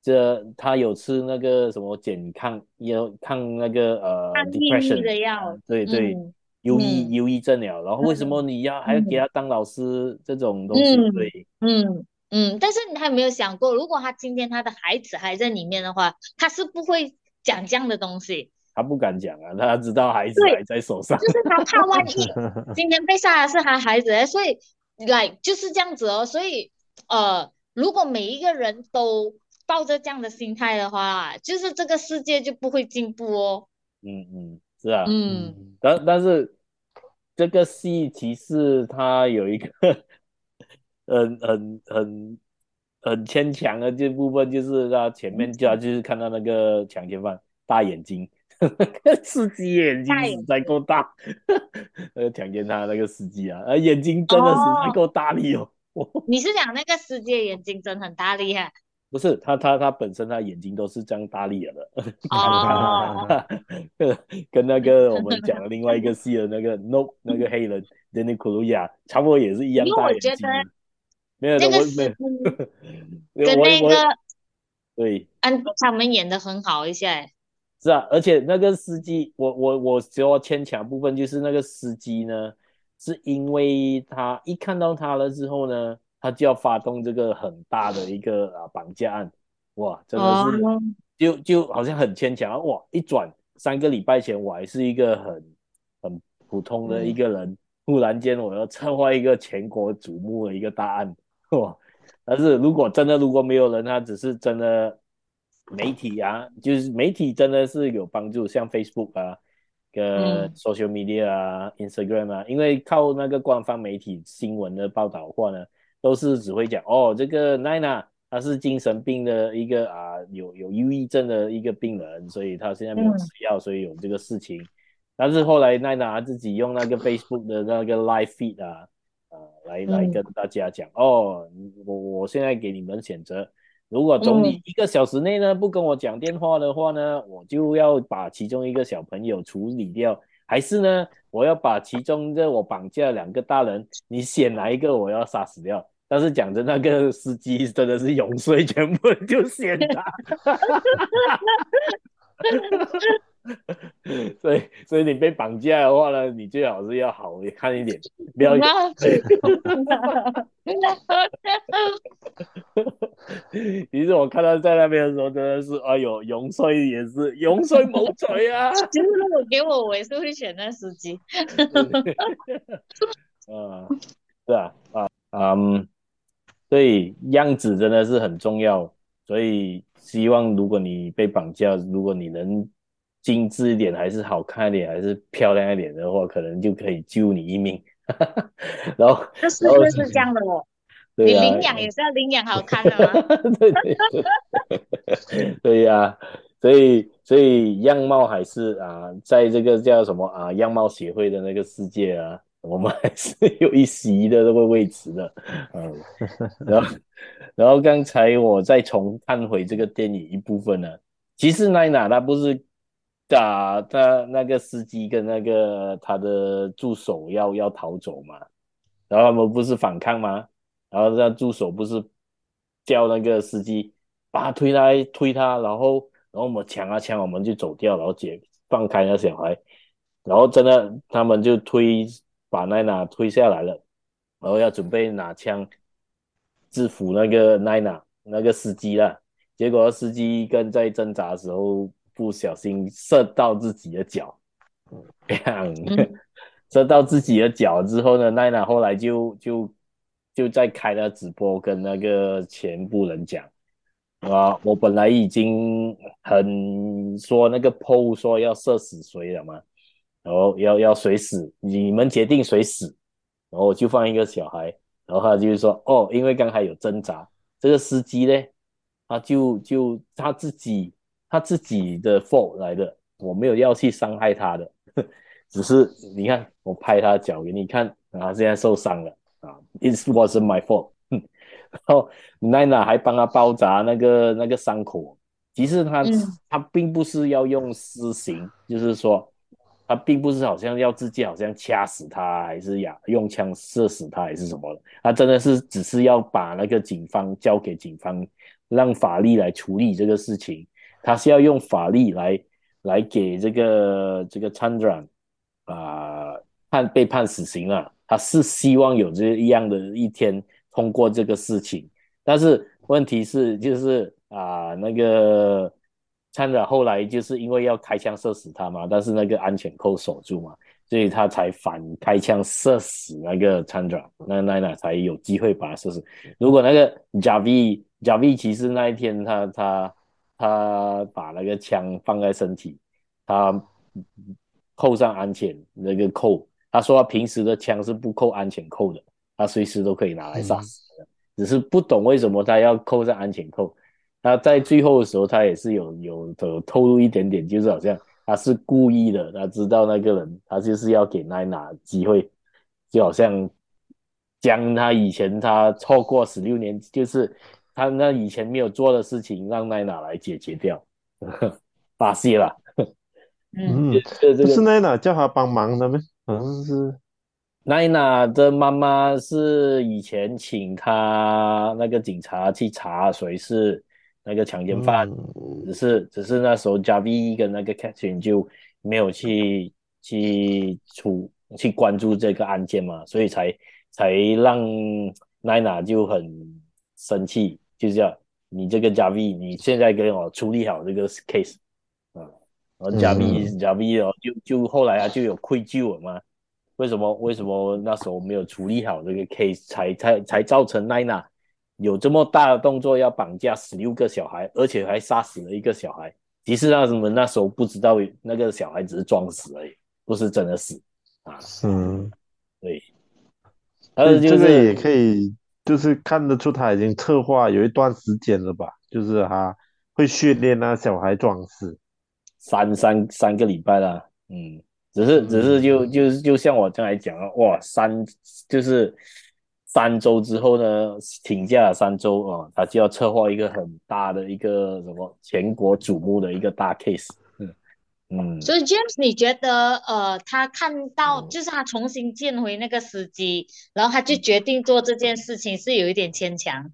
这他有吃那个什么减抗有抗那个呃抗抑郁的药，对对，忧郁忧郁症了，然后为什么你要、嗯、还要给他当老师、嗯、这种东西？对，嗯嗯，但是你还没有想过，如果他今天他的孩子还在里面的话，他是不会讲这样的东西。他不敢讲啊，他知道孩子还在手上，就是他怕万一 今天被杀的是他孩子，所以来就是这样子哦。所以呃，如果每一个人都抱着这样的心态的话，就是这个世界就不会进步哦。嗯嗯，是啊，嗯，但但是这个戏其实它有一个 很很很很牵强的这部分，就是他前面就要就是看到那个强奸犯大眼睛。司机眼睛实在够大，那个强奸他那个司机啊，呃，眼睛真的实在够大力哦。哦你是讲那个司机的眼睛真的很大力啊？不是，他他他本身他眼睛都是这样大力了的。哦，跟那个我们讲的另外一个戏的那个 No 那个黑人 Daniel Kaluuya 差不多也是一样大眼睛。没有，这个司机跟那个对，嗯，他们演的很好一些。是啊，而且那个司机，我我我说牵强部分就是那个司机呢，是因为他一看到他了之后呢，他就要发动这个很大的一个啊绑架案，哇，真的是、哦、就就好像很牵强，哇，一转三个礼拜前我还是一个很很普通的一个人，嗯、突然间我要策划一个全国瞩目的一个大案，哇！但是如果真的如果没有人，他只是真的媒体啊，就是媒体真的是有帮助，像 Facebook 啊。跟 social media 啊、嗯、Instagram 啊，因为靠那个官方媒体新闻的报道的话呢，都是只会讲哦，这个奈娜她是精神病的一个啊，有有忧郁症的一个病人，所以她现在没有吃药，所以有这个事情。嗯、但是后来奈娜自己用那个 Facebook 的那个 live feed 啊，啊来来跟大家讲、嗯、哦，我我现在给你们选择。如果总理一个小时内呢不跟我讲电话的话呢，我就要把其中一个小朋友处理掉，还是呢我要把其中的我绑架两个大人，你选哪一个我要杀死掉？但是讲真那个司机真的是永睡，全部就选他。所以，所以你被绑架的话呢，你最好是要好看一点，不要。其实我看到在那边的时候，真的是哎呦，永帅也是永帅猛 嘴啊！其实如果给我，我也是会选那司机。啊，是啊，啊，嗯，所以样子真的是很重要，所以希望如果你被绑架，如果你能。精致一点，还是好看一点，还是漂亮一点的话，可能就可以救你一命。然后，这是不是这样的哦。你领养也是要领养好看的吗？对对 对呀、啊，所以所以样貌还是啊，在这个叫什么啊样貌协会的那个世界啊，我们还是 有一席的这个位置的。嗯，然后然后刚才我再重看回这个电影一部分呢，其实奈娜她不是。打他那个司机跟那个他的助手要要逃走嘛，然后他们不是反抗吗？然后那助手不是叫那个司机把他推来推他，然后然后我们抢啊抢，我们就走掉，然后解放开那小孩，然后真的他们就推把奈娜推下来了，然后要准备拿枪制服那个奈娜那个司机了，结果司机跟在挣扎的时候。不小心射到自己的脚，这样 射到自己的脚之后呢，奈娜后来就就就在开了直播，跟那个全部人讲啊，我本来已经很说那个 PO 说要射死谁了嘛，然后要要谁死，你们决定谁死，然后我就放一个小孩，然后他就是说哦，因为刚才有挣扎，这个司机呢，他就就他自己。他自己的 fault 来的，我没有要去伤害他的，只是你看我拍他脚给你看，然后现在受伤了啊，It wasn't my fault。然后奈娜还帮他包扎那个那个伤口，其实他、嗯、他并不是要用私刑，就是说他并不是好像要自己好像掐死他，还是呀用枪射死他，还是什么的，他真的是只是要把那个警方交给警方，让法律来处理这个事情。他是要用法律来来给这个这个 Chandra 啊判被判死刑了，他是希望有这一样的一天通过这个事情，但是问题是就是啊那个 Chandra 后来就是因为要开枪射死他嘛，但是那个安全扣锁住嘛，所以他才反开枪射死那个 Chandra，那奈娜才有机会把他射死。如果那个 Javi Javi 其实那一天他他。他把那个枪放在身体，他扣上安全那个扣。他说他平时的枪是不扣安全扣的，他随时都可以拿来杀死的，嗯、只是不懂为什么他要扣上安全扣。他在最后的时候，他也是有有的透露一点点，就是好像他是故意的，他知道那个人，他就是要给奈娜机会，就好像将他以前他错过十六年，就是。他那以前没有做的事情，让奈娜来解决掉，发泄了。嗯，这个是奈娜叫他帮忙的吗？好像是奈娜的妈妈是以前请他那个警察去查谁是那个强奸犯，嗯、只是只是那时候 Javi 跟那个 Catherine 就没有去去处去关注这个案件嘛，所以才才让奈娜就很生气。就是要你这个 Javi，你现在给我处理好这个 case 啊，然后加密加密哦，就就后来他就有愧疚了嘛？为什么为什么那时候没有处理好这个 case，才才才造成奈娜有这么大的动作要绑架十六个小孩，而且还杀死了一个小孩？其实那什么那时候不知道那个小孩只是装死而已，不是真的死啊。嗯，对。而且这个也可以，就是看得出他已经策划有一段时间了吧？就是他会训练那小孩装死。三三三个礼拜了，嗯，只是只是就就就像我刚才讲了，哇，三就是三周之后呢，请假了三周啊、哦，他就要策划一个很大的一个什么全国瞩目的一个大 case，嗯嗯。所以 James，你觉得呃，他看到就是他重新见回那个司机，嗯、然后他就决定做这件事情，是有一点牵强。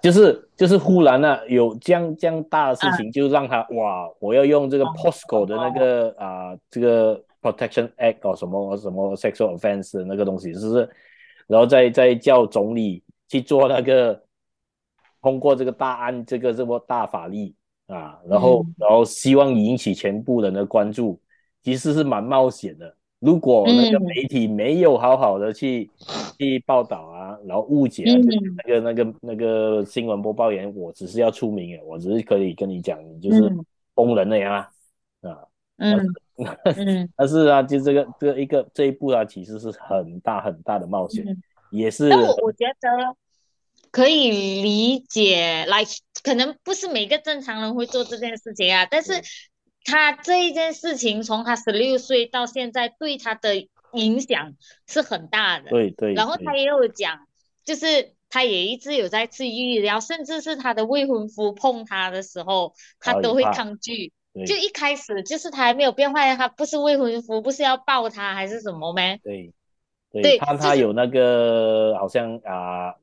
就是就是忽然呢、啊，有这样这样大的事情，就让他、啊、哇，我要用这个 POSCO 的那个啊、呃，这个 Protection Act 哦，什么什么 Sexual offense 的那个东西，是不是？然后再再叫总理去做那个通过这个大案，这个这么大法律啊，然后、嗯、然后希望引起全部人的关注，其实是蛮冒险的。如果那个媒体没有好好的去、嗯、去报道啊，然后误解、啊嗯、那个那个那个新闻播报员，我只是要出名诶，我只是可以跟你讲，你就是疯人了呀啊，嗯 嗯，但是啊，就这个这个一个这一步啊，其实是很大很大的冒险，嗯、也是。但我我觉得可以理解，来，可能不是每个正常人会做这件事情啊，但是。他这一件事情，从他十六岁到现在，对他的影响是很大的。对对。然后他也有讲，就是他也一直有在吃预疗，甚至是他的未婚夫碰他的时候，他都会抗拒。就一开始就是他还没有变坏，他不是未婚夫，不是要抱他还是什么咩？对。对。他他有那个好像啊，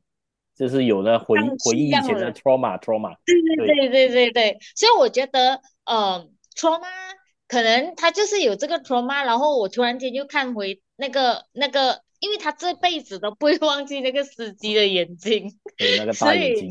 就是有那回回忆以前的 trauma trauma。对对对对对对，所以我觉得，嗯。trauma 可能他就是有这个 trauma，然后我突然间就看回那个那个，因为他这辈子都不会忘记那个司机的眼睛，对，那个大眼睛。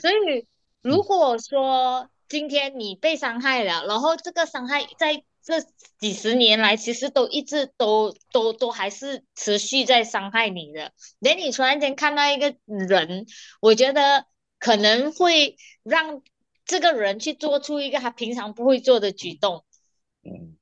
所以，所以如果说今天你被伤害了，然后这个伤害在这几十年来其实都一直都都都还是持续在伤害你的，等你突然间看到一个人，我觉得可能会让。这个人去做出一个他平常不会做的举动，嗯，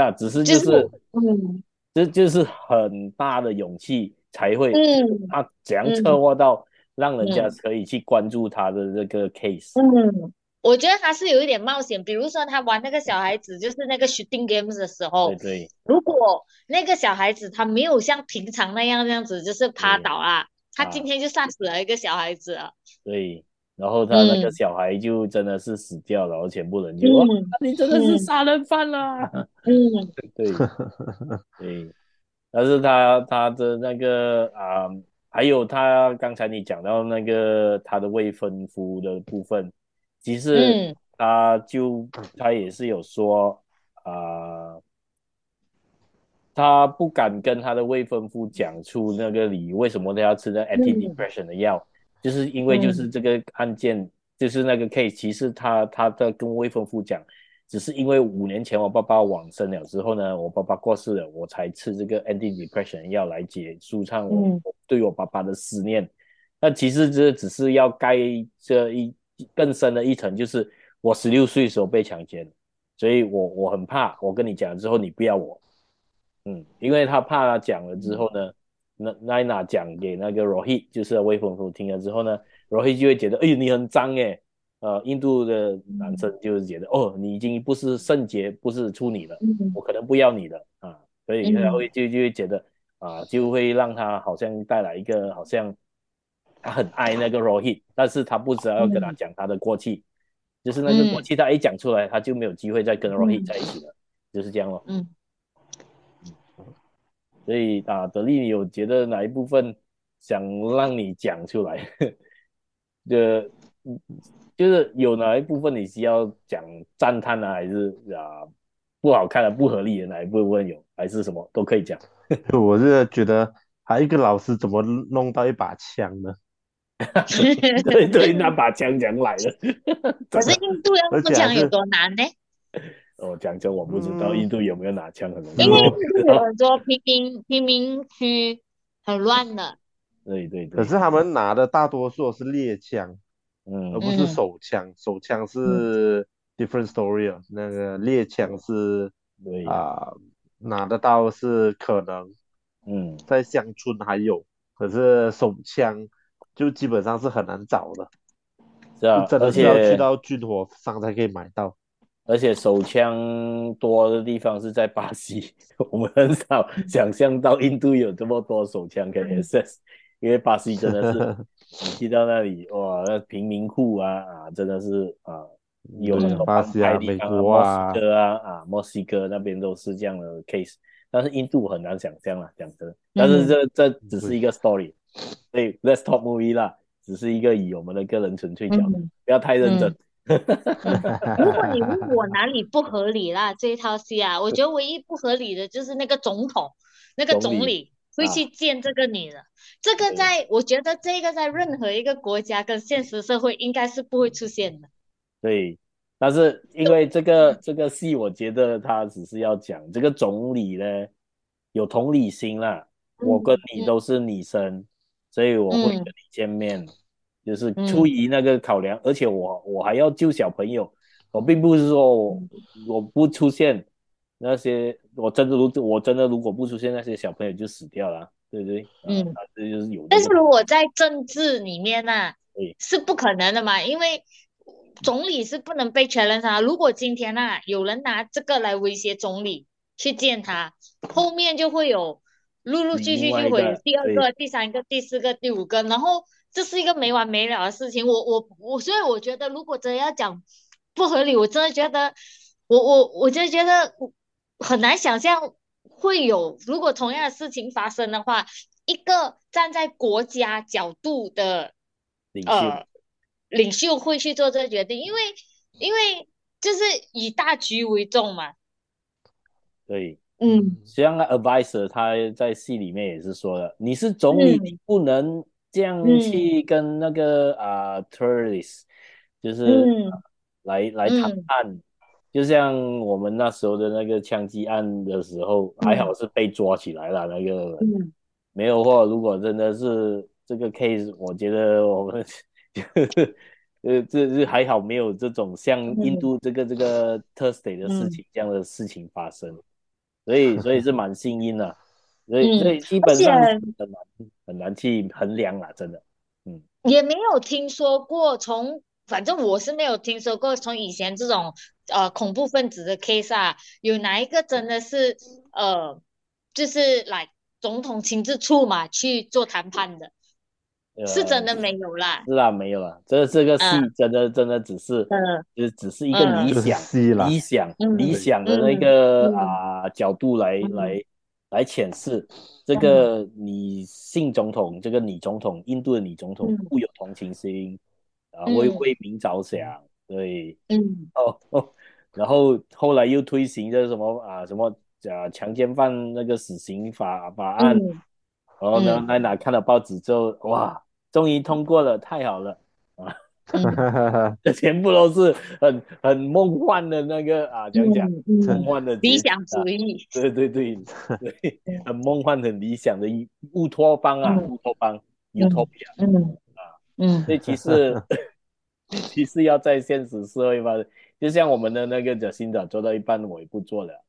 啊，只是就是，就是、嗯，这就是很大的勇气才会，嗯，他怎样策划到让人家可以去关注他的这个 case，嗯，嗯，我觉得他是有一点冒险，比如说他玩那个小孩子，就是那个 shooting games 的时候，对对，如果那个小孩子他没有像平常那样那样子，就是趴倒啊，他今天就杀死了一个小孩子了，对。然后他那个小孩就真的是死掉了，然后全部人就，嗯、哇，你真的是杀人犯啦！嗯，对 对，但是他他的那个啊，还有他刚才你讲到那个他的未婚夫的部分，其实他就、嗯、他也是有说啊，他不敢跟他的未婚夫讲出那个理由，为什么他要吃那 anti-depression 的药。嗯就是因为就是这个案件，嗯、就是那个 case，其实他他在跟未婚夫讲，只是因为五年前我爸爸往生了之后呢，我爸爸过世了，我才吃这个 anti-depression 药来解舒畅我对我爸爸的思念。嗯、那其实这只是要盖这一更深的一层，就是我十六岁的时候被强奸，所以我我很怕，我跟你讲了之后你不要我，嗯，因为他怕他讲了之后呢。嗯。那奈娜讲给那个 Rohit，就是未婚夫听了之后呢，Rohit 就会觉得，哎，你很脏诶，呃，印度的男生就是觉得，嗯、哦，你已经不是圣洁，不是处女了，嗯、我可能不要你了。啊，所以他会就就会觉得啊，就会让他好像带来一个好像他很爱那个 Rohit，但是他不知道要跟他讲他的过去，嗯、就是那个过去他一讲出来，他就没有机会再跟 Rohit 在一起了，嗯、就是这样咯。嗯。所以啊，德利，你有觉得哪一部分想让你讲出来？就就是有哪一部分你需要讲赞叹呢？还是啊不好看的、不合理的哪一部分有？还是什么都可以讲？我是觉得，还有一个老师怎么弄到一把枪呢？对 对，那把枪讲来了。可是印度要步枪有多难呢？我讲真，我不知道印度有没有拿枪，很容易。因为有很多贫民贫民区很乱的。对对对。可是他们拿的大多数是猎枪，嗯，而不是手枪。手枪是 different story 啊，那个猎枪是，对啊，拿得到是可能，嗯，在乡村还有，可是手枪就基本上是很难找的，是啊，真的是要去到军火商才可以买到。而且手枪多的地方是在巴西，我们很少 想象到印度有这么多手枪可以 access，因为巴西真的是，你去到那里哇，那贫民窟啊啊，真的是啊，有很多巴西啊、美国啊、墨西哥啊啊，墨西哥那边都是这样的 case，但是印度很难想象啦，讲真的，但是这这只是一个 story，所以 Let's Talk Movie 啦，只是一个以我们的个人纯粹角度，不要太认真。如果你问我哪里不合理啦，这一套戏啊，我觉得唯一不合理的就是那个总统，那个总理会去见这个女的，啊、这个在我觉得这个在任何一个国家跟现实社会应该是不会出现的。对，但是因为这个这个戏，我觉得他只是要讲这个总理呢有同理心啦，我跟你都是女生，嗯、所以我会跟你见面。嗯就是出于那个考量，嗯、而且我我还要救小朋友，我并不是说我我不出现那些，我真的如我真的如果不出现那些小朋友就死掉了，对不对？嗯，啊、这就是有。但是如果在政治里面呢、啊，是不可能的嘛，因为总理是不能被 challenge 啊。如果今天啊有人拿这个来威胁总理去见他，后面就会有陆陆续续去毁第二个、第三个、第四个、第五个，然后。这是一个没完没了的事情，我我我，所以我觉得，如果真的要讲不合理，我真的觉得，我我我就觉得很难想象会有，如果同样的事情发生的话，一个站在国家角度的呃，领袖会去做这个决定，因为因为就是以大局为重嘛。对，嗯，像 advisor 他在戏里面也是说的，你是总理，你不能。这样去跟那个啊、嗯 uh,，tourist，就是、嗯、来来谈判，嗯、就像我们那时候的那个枪击案的时候，嗯、还好是被抓起来了。那个、嗯、没有话，如果真的是这个 case，我觉得我们 呃，这这还好没有这种像印度这个、嗯、这个 Thursday 的事情这样的事情发生，嗯、所以所以是蛮幸运的。所以，所以基本上很难很难去衡量啊，真的。嗯，也没有听说过，从反正我是没有听说过，从以前这种呃恐怖分子的 case 啊，有哪一个真的是呃，就是来总统亲自出马去做谈判的，呃、是真的没有啦。是啊，没有了。这这个戏真的、嗯、真的只是，嗯，就只是一个理想、嗯、理想、嗯、理想的那个啊、角度来、嗯、来。来阐释。这个女性总统，嗯、这个女总统，印度的女总统，富有同情心，啊、嗯，为为民着想，对，嗯，哦哦，然后后来又推行这什么啊什么啊强奸犯那个死刑法法案，嗯、然后呢，在哪看了报纸之后，哇，终于通过了，太好了。啊！这全部都是很很梦幻的那个啊，讲讲梦幻的理想主义，对对对。对，很梦幻、很理想的乌托邦啊，乌托邦，Utopia，嗯。啊，嗯，所以其实 其实要在现实社会嘛，就像我们的那个贾新达做到一半，我也不做了，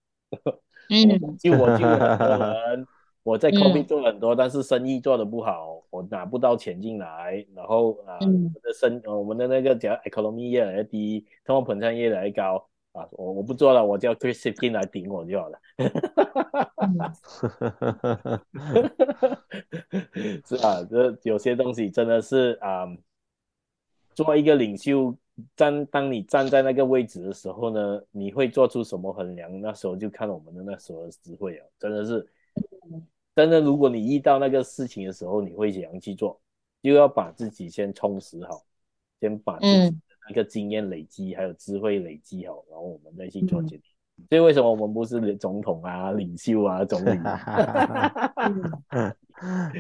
嗯，救我就很多人。我在 COVID 做很多，嗯、但是生意做的不好，我拿不到钱进来，然后啊，我的生我们的那个叫 economy 越来越低，通货膨胀越来越高啊，我我不做了，我叫 Chris 进来顶我就好了。是啊，这有些东西真的是啊，做一个领袖站，当你站在那个位置的时候呢，你会做出什么衡量？那时候就看我们的那时候的智慧啊，真的是。真的，如果你遇到那个事情的时候，你会怎样去做？就要把自己先充实好，先把自己的那个经验累积，嗯、还有智慧累积好，然后我们再去做决定。嗯、所以为什么我们不是总统啊、领袖啊、总理？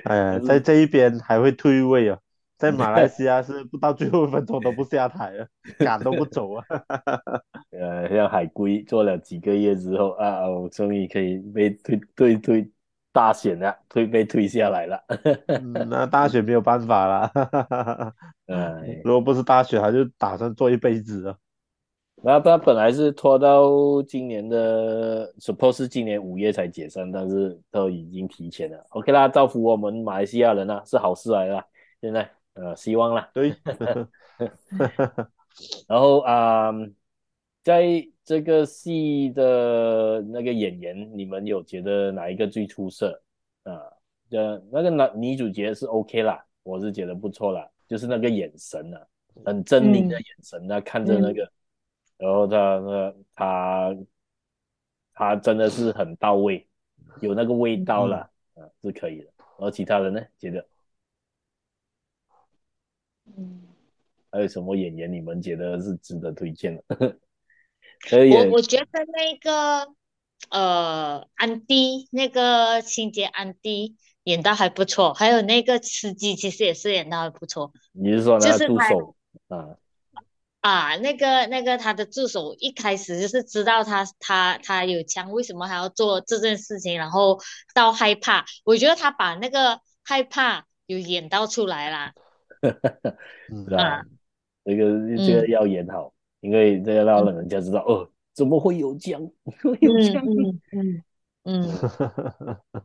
哎呀，在这一边还会退位啊，在马来西亚 是不到最后一分钟都不下台了，赶都不走啊。呃，像海龟做了几个月之后啊，我终于可以被推推推大选了，推被推下来了。嗯、那大选没有办法了。嗯，如果不是大选，他就打算做一辈子了。那他本来是拖到今年的，suppose 是今年五月才解散，但是都已经提前了。OK 啦，造福我们马来西亚人啦，是好事来了。现在呃，希望啦。对。然后啊、呃，在这个戏的那个演员，你们有觉得哪一个最出色啊？呃，那个男女主角是 OK 啦，我是觉得不错啦，就是那个眼神啊，很狰狞的眼神，那、嗯、看着那个。嗯然后他那他他真的是很到位，有那个味道了，嗯、啊，是可以的。然后其他人呢？觉得，嗯，还有什么演员你们觉得是值得推荐的？我我觉得那个呃安迪那个清洁安迪演的还不错，还有那个司机其实也是演的还不错。你是说那个助手啊？啊，那个那个他的助手一开始就是知道他他他有枪，为什么还要做这件事情？然后到害怕，我觉得他把那个害怕有演到出来啦。嗯，啊，这个这个要演好，嗯、因为这个要让人家知道、嗯、哦，怎么会有枪？会有枪？嗯 嗯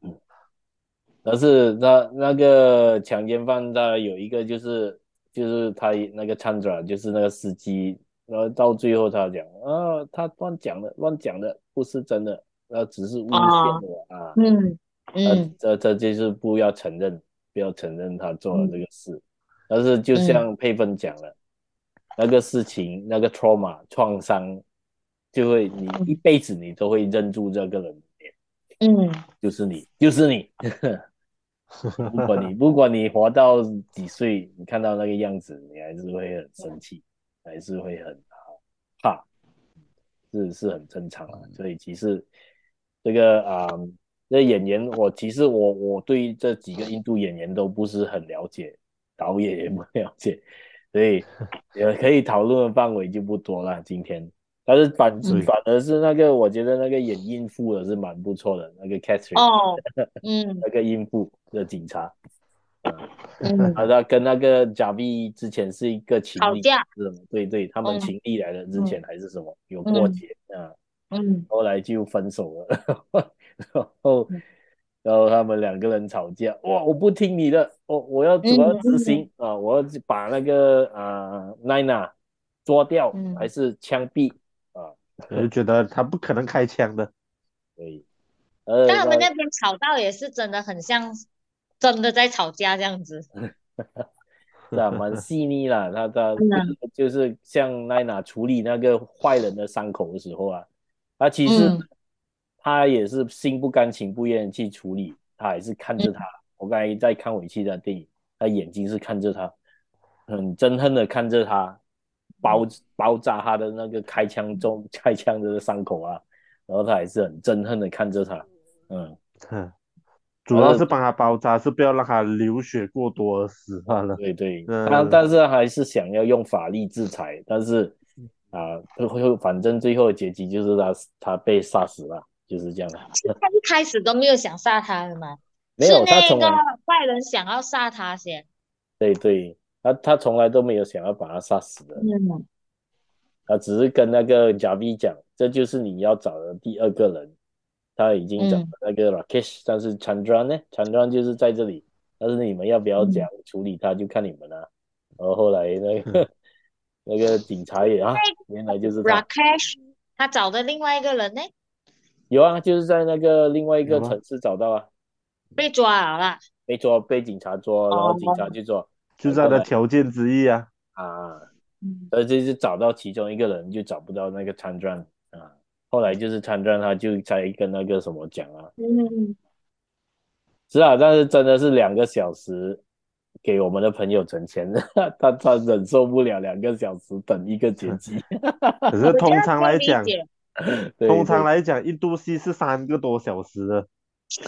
嗯。但是那那个强奸犯他有一个就是。就是他那个 Chandra，就是那个司机，然后到最后他讲啊，他乱讲的，乱讲的，不是真的，那只是诬陷我啊。嗯嗯，这这就是不要承认，不要承认他做了这个事。嗯、但是就像佩芬讲了，嗯、那个事情，那个 trauma 创伤，就会你一辈子你都会认住这个人。嗯，就是你，就是你。不管你不管你活到几岁，你看到那个样子，你还是会很生气，还是会很怕，是是很正常的。所以其实这个啊，这、演员我其实我我对这几个印度演员都不是很了解，导演也不了解，所以 也可以讨论的范围就不多了。今天。但是反反而是那个，我觉得那个演孕妇的是蛮不错的，那个 Catherine 哦，嗯，那个孕妇的警察，嗯，他跟那个 Javi 之前是一个情侣，吵架。是吗？对对，他们情侣来了之前还是什么、嗯、有过节啊，嗯，后来就分手了，然后然后他们两个人吵架，哇，我不听你的，我我要我要执行、嗯、啊，我要把那个啊 Naina 抓掉、嗯、还是枪毙？啊？我就觉得他不可能开枪的，对。但他们那边吵到也是真的很像真的在吵架这样子，是啊，蛮细腻啦。他他就是像奈娜处理那个坏人的伤口的时候啊，他其实他也是心不甘情不愿去处理，他还是看着他。我刚才在看尾气的电影，他眼睛是看着他，很憎恨的看着他。包包扎他的那个开枪中开枪的伤口啊，然后他还是很憎恨的看着他，嗯，主要是帮他包扎，是不要让他流血过多而死罢了。对对，他、嗯、但是还是想要用法律制裁，但是啊，最后反正最后的结局就是他他被杀死了，就是这样。他一开始都没有想杀他的吗？没有，是那个坏人想要杀他先。对对。他他从来都没有想要把他杀死的，嗯，他只是跟那个贾比讲，这就是你要找的第二个人，他已经找了那个 Rakesh，、嗯、但是 Chandran 呢？Chandran 就是在这里，但是你们要不要讲处理他，就看你们了、啊。然后后来那个、嗯、那个警察也啊，原来就是 Rakesh，他找的另外一个人呢？有啊，就是在那个另外一个城市找到啊，被抓了，被抓，被警察抓，然后警察去抓。哦就是他的条件之一啊。啊，而且是找到其中一个人，就找不到那个 Chandran 啊。后来就是 Chandran 他就在跟那个什么讲啊，嗯，是啊，但是真的是两个小时给我们的朋友存钱，他他忍受不了两个小时等一个结局。可是通常来讲，通常来讲，一度戏是三个多小时的，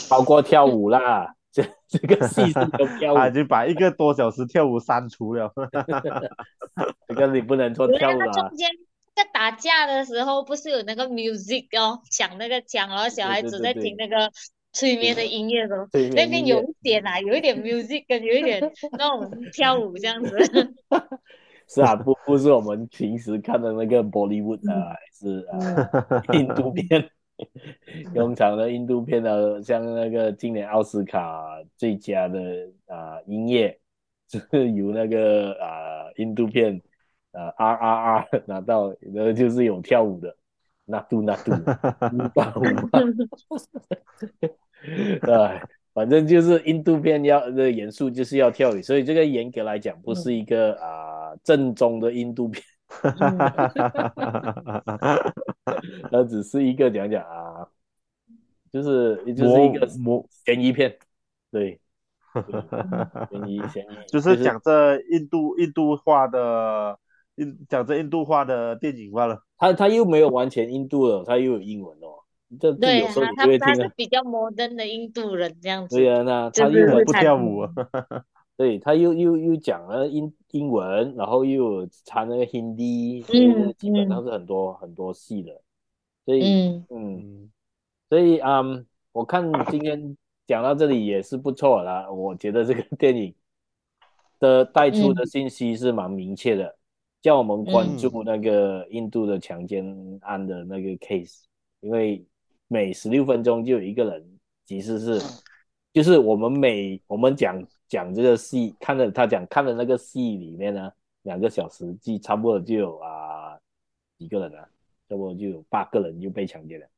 包括跳舞啦。这这个戏都跳舞，他已经把一个多小时跳舞删除了。这个你不能说跳舞啊。中间在打架的时候，不是有那个 music 哦，响那个枪，然后小孩子在听那个催眠的音乐的时候，那边有一点啊，有一点 music，跟有一点那种跳舞这样子。是啊，不不是我们平时看的那个 Bollywood 啊，还是啊印度 片，通常的印度片的，像那个今年奥斯卡最佳的啊音乐，就是由那个啊印度片啊 R R R 拿到，那就是有跳舞的，那度那度，舞吧舞吧，对。反正就是印度片要的元素就是要跳舞，所以这个严格来讲不是一个啊、呃、正宗的印度片，那只是一个讲讲啊，就是就是一个悬疑片，对，悬疑悬疑，就是讲这印度印度化的印讲这印度化的电影罢了，他他又没有完全印度的，他又有英文哦。这对有时候他他他是比较摩登的印度人这样子。对啊，那他又不跳舞，啊，对，他又又又讲了英英文，然后又有掺那个 Hindi，嗯，基本上是很多、嗯、很多戏的，所以嗯，嗯所以嗯，我看今天讲到这里也是不错啦，我觉得这个 电影的带出的信息是蛮明确的，嗯、叫我们关注那个印度的强奸案的那个 case，因为。每十六分钟就有一个人，其实是，就是我们每我们讲讲这个戏，看了他讲看的那个戏里面呢，两个小时，就差不多就有啊、呃、几个人啊，差不多就有八个人就被强奸了。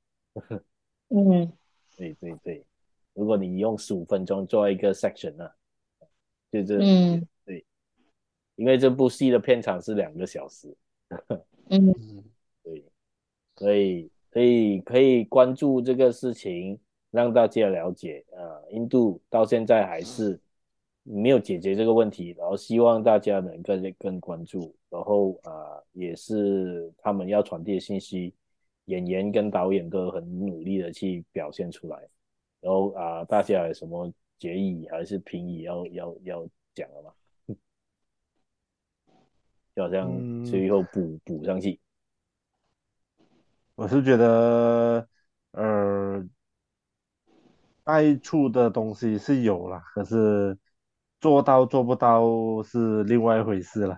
嗯，对对对，如果你用十五分钟做一个 section 呢，就是嗯对，因为这部戏的片长是两个小时。嗯，对，所以。所以可以关注这个事情，让大家了解。呃，印度到现在还是没有解决这个问题，然后希望大家能更更关注。然后啊、呃，也是他们要传递的信息，演员跟导演都很努力的去表现出来。然后啊、呃，大家有什么结语还是评语要要要讲的嘛？就好像最后补、嗯、补上去。我是觉得，呃，爱触的东西是有啦，可是做到做不到是另外一回事了。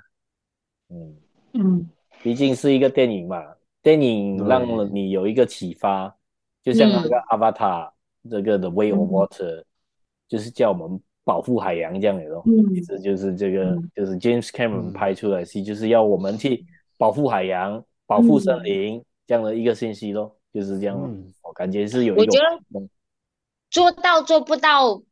嗯嗯，毕竟是一个电影嘛，电影让了你有一个启发，就像那个《Avatar》这个《The Way of Water》，就是叫我们保护海洋这样的咯。嗯，其实就是这个，嗯、就是 James Cameron 拍出来的戏，就是要我们去保护海洋、保护森林。嗯这样的一个信息咯，就是这样。嗯，我感觉是有一种。我觉得做到做不到，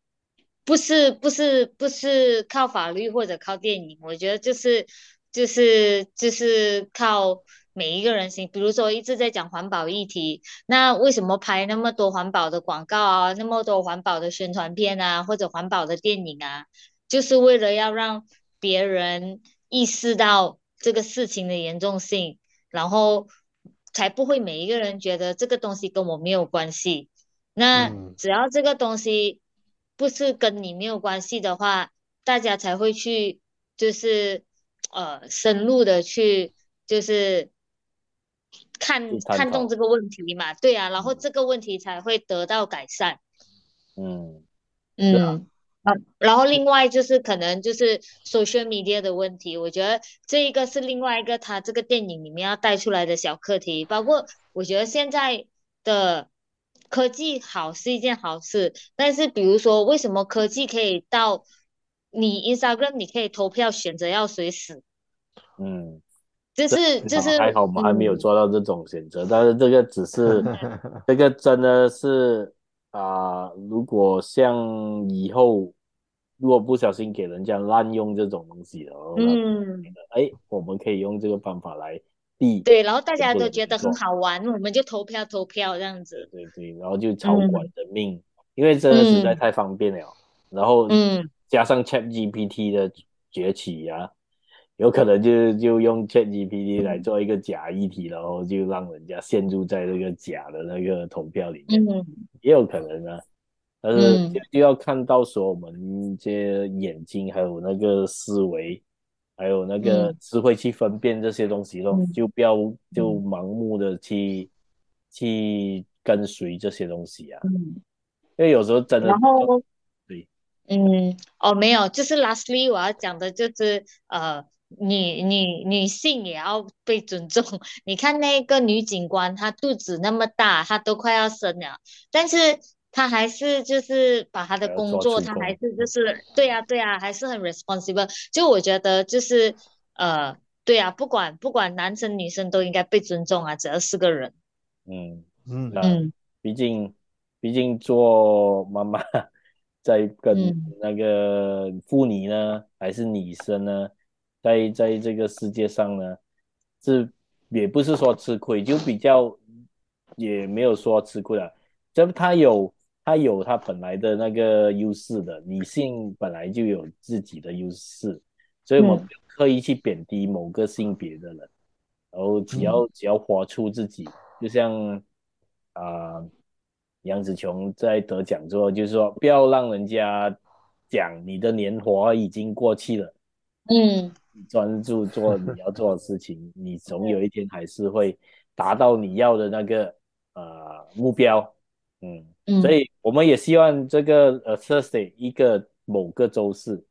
不是不是不是靠法律或者靠电影，我觉得就是就是就是靠每一个人心。比如说一直在讲环保议题，那为什么拍那么多环保的广告啊，那么多环保的宣传片啊，或者环保的电影啊，就是为了要让别人意识到这个事情的严重性，然后。才不会每一个人觉得这个东西跟我没有关系。那只要这个东西不是跟你没有关系的话，大家才会去就是呃深入的去就是看看重这个问题嘛。对啊，然后这个问题才会得到改善。嗯嗯。啊，然后另外就是可能就是 social media 的问题，我觉得这一个是另外一个他这个电影里面要带出来的小课题。包括我觉得现在的科技好是一件好事，但是比如说为什么科技可以到你 Instagram 你可以投票选择要谁死？嗯，就是就是还好我们还没有做到这种选择，嗯、但是这个只是 这个真的是。啊、呃，如果像以后如果不小心给人家滥用这种东西了，嗯，哎，我们可以用这个方法来避。对，然后大家都觉得很好玩，我们就投票投票这样子。对对，然后就超管人命，嗯、因为真的实在太方便了。嗯、然后，嗯，加上 ChatGPT 的崛起啊。有可能就就用 ChatGPT 来做一个假议题，然后就让人家陷入在这个假的那个投票里面，嗯、也有可能啊。但是就要看到说我们这眼睛还有那个思维还有那个智慧去分辨这些东西咯，嗯、就不要就盲目的去、嗯、去跟随这些东西啊。嗯，因为有时候真的。然后，对，嗯，哦，没有，就是 lastly 我要讲的就是呃，女女女性也要被尊重。你看那个女警官，她肚子那么大，她都快要生了，但是。他还是就是把他的工作，他还是就是对啊对啊，还是很 responsible。就我觉得就是呃对啊，不管不管男生女生都应该被尊重啊，只要是个人。嗯嗯嗯，毕竟毕竟做妈妈在跟那个妇女呢，嗯、还是女生呢，在在这个世界上呢，是也不是说吃亏，就比较也没有说吃亏了，就他有。他有他本来的那个优势的，女性本来就有自己的优势，所以我们刻意去贬低某个性别的人，嗯、然后只要只要活出自己，就像啊、呃、杨紫琼在得奖之后，就是说不要让人家讲你的年华已经过去了，嗯，专注做你要做的事情，你总有一天还是会达到你要的那个呃目标，嗯。所以我们也希望这个呃 Thursday 一个某个周四，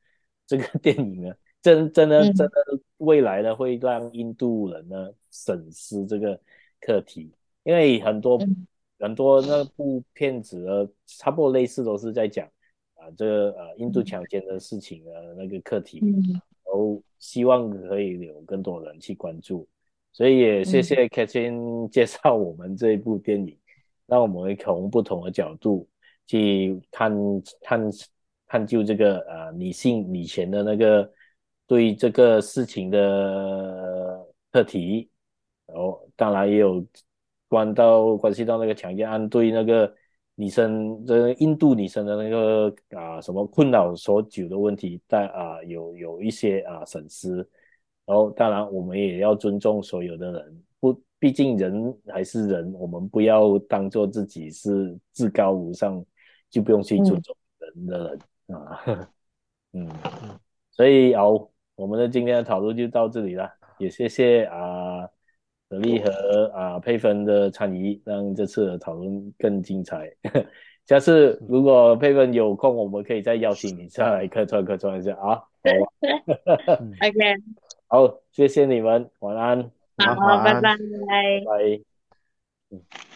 这个电影呢，真真的真的未来呢会让印度人呢审视这个课题，因为很多、嗯、很多那部片子呢，差不多类似都是在讲啊这个呃印度强奸的事情的那个课题，然后希望可以有更多人去关注，所以也谢谢 Catherine 介绍我们这一部电影。那我们会从不同的角度去看看探究这个呃女性以前的那个对这个事情的课题，然后当然也有关到关系到那个强奸案对那个女生这个印度女生的那个啊、什么困扰所久的问题，但啊、有有一些啊损失，然后当然我们也要尊重所有的人。不，毕竟人还是人，我们不要当做自己是至高无上，就不用去尊重人的人、嗯、啊。嗯，所以好，我们的今天的讨论就到这里了，也谢谢啊德力和啊佩芬的参与，让这次的讨论更精彩。下次如果佩芬有空，我们可以再邀请你上来客串客串一下啊。好，OK，好，谢谢你们，晚安。好，拜拜。拜拜。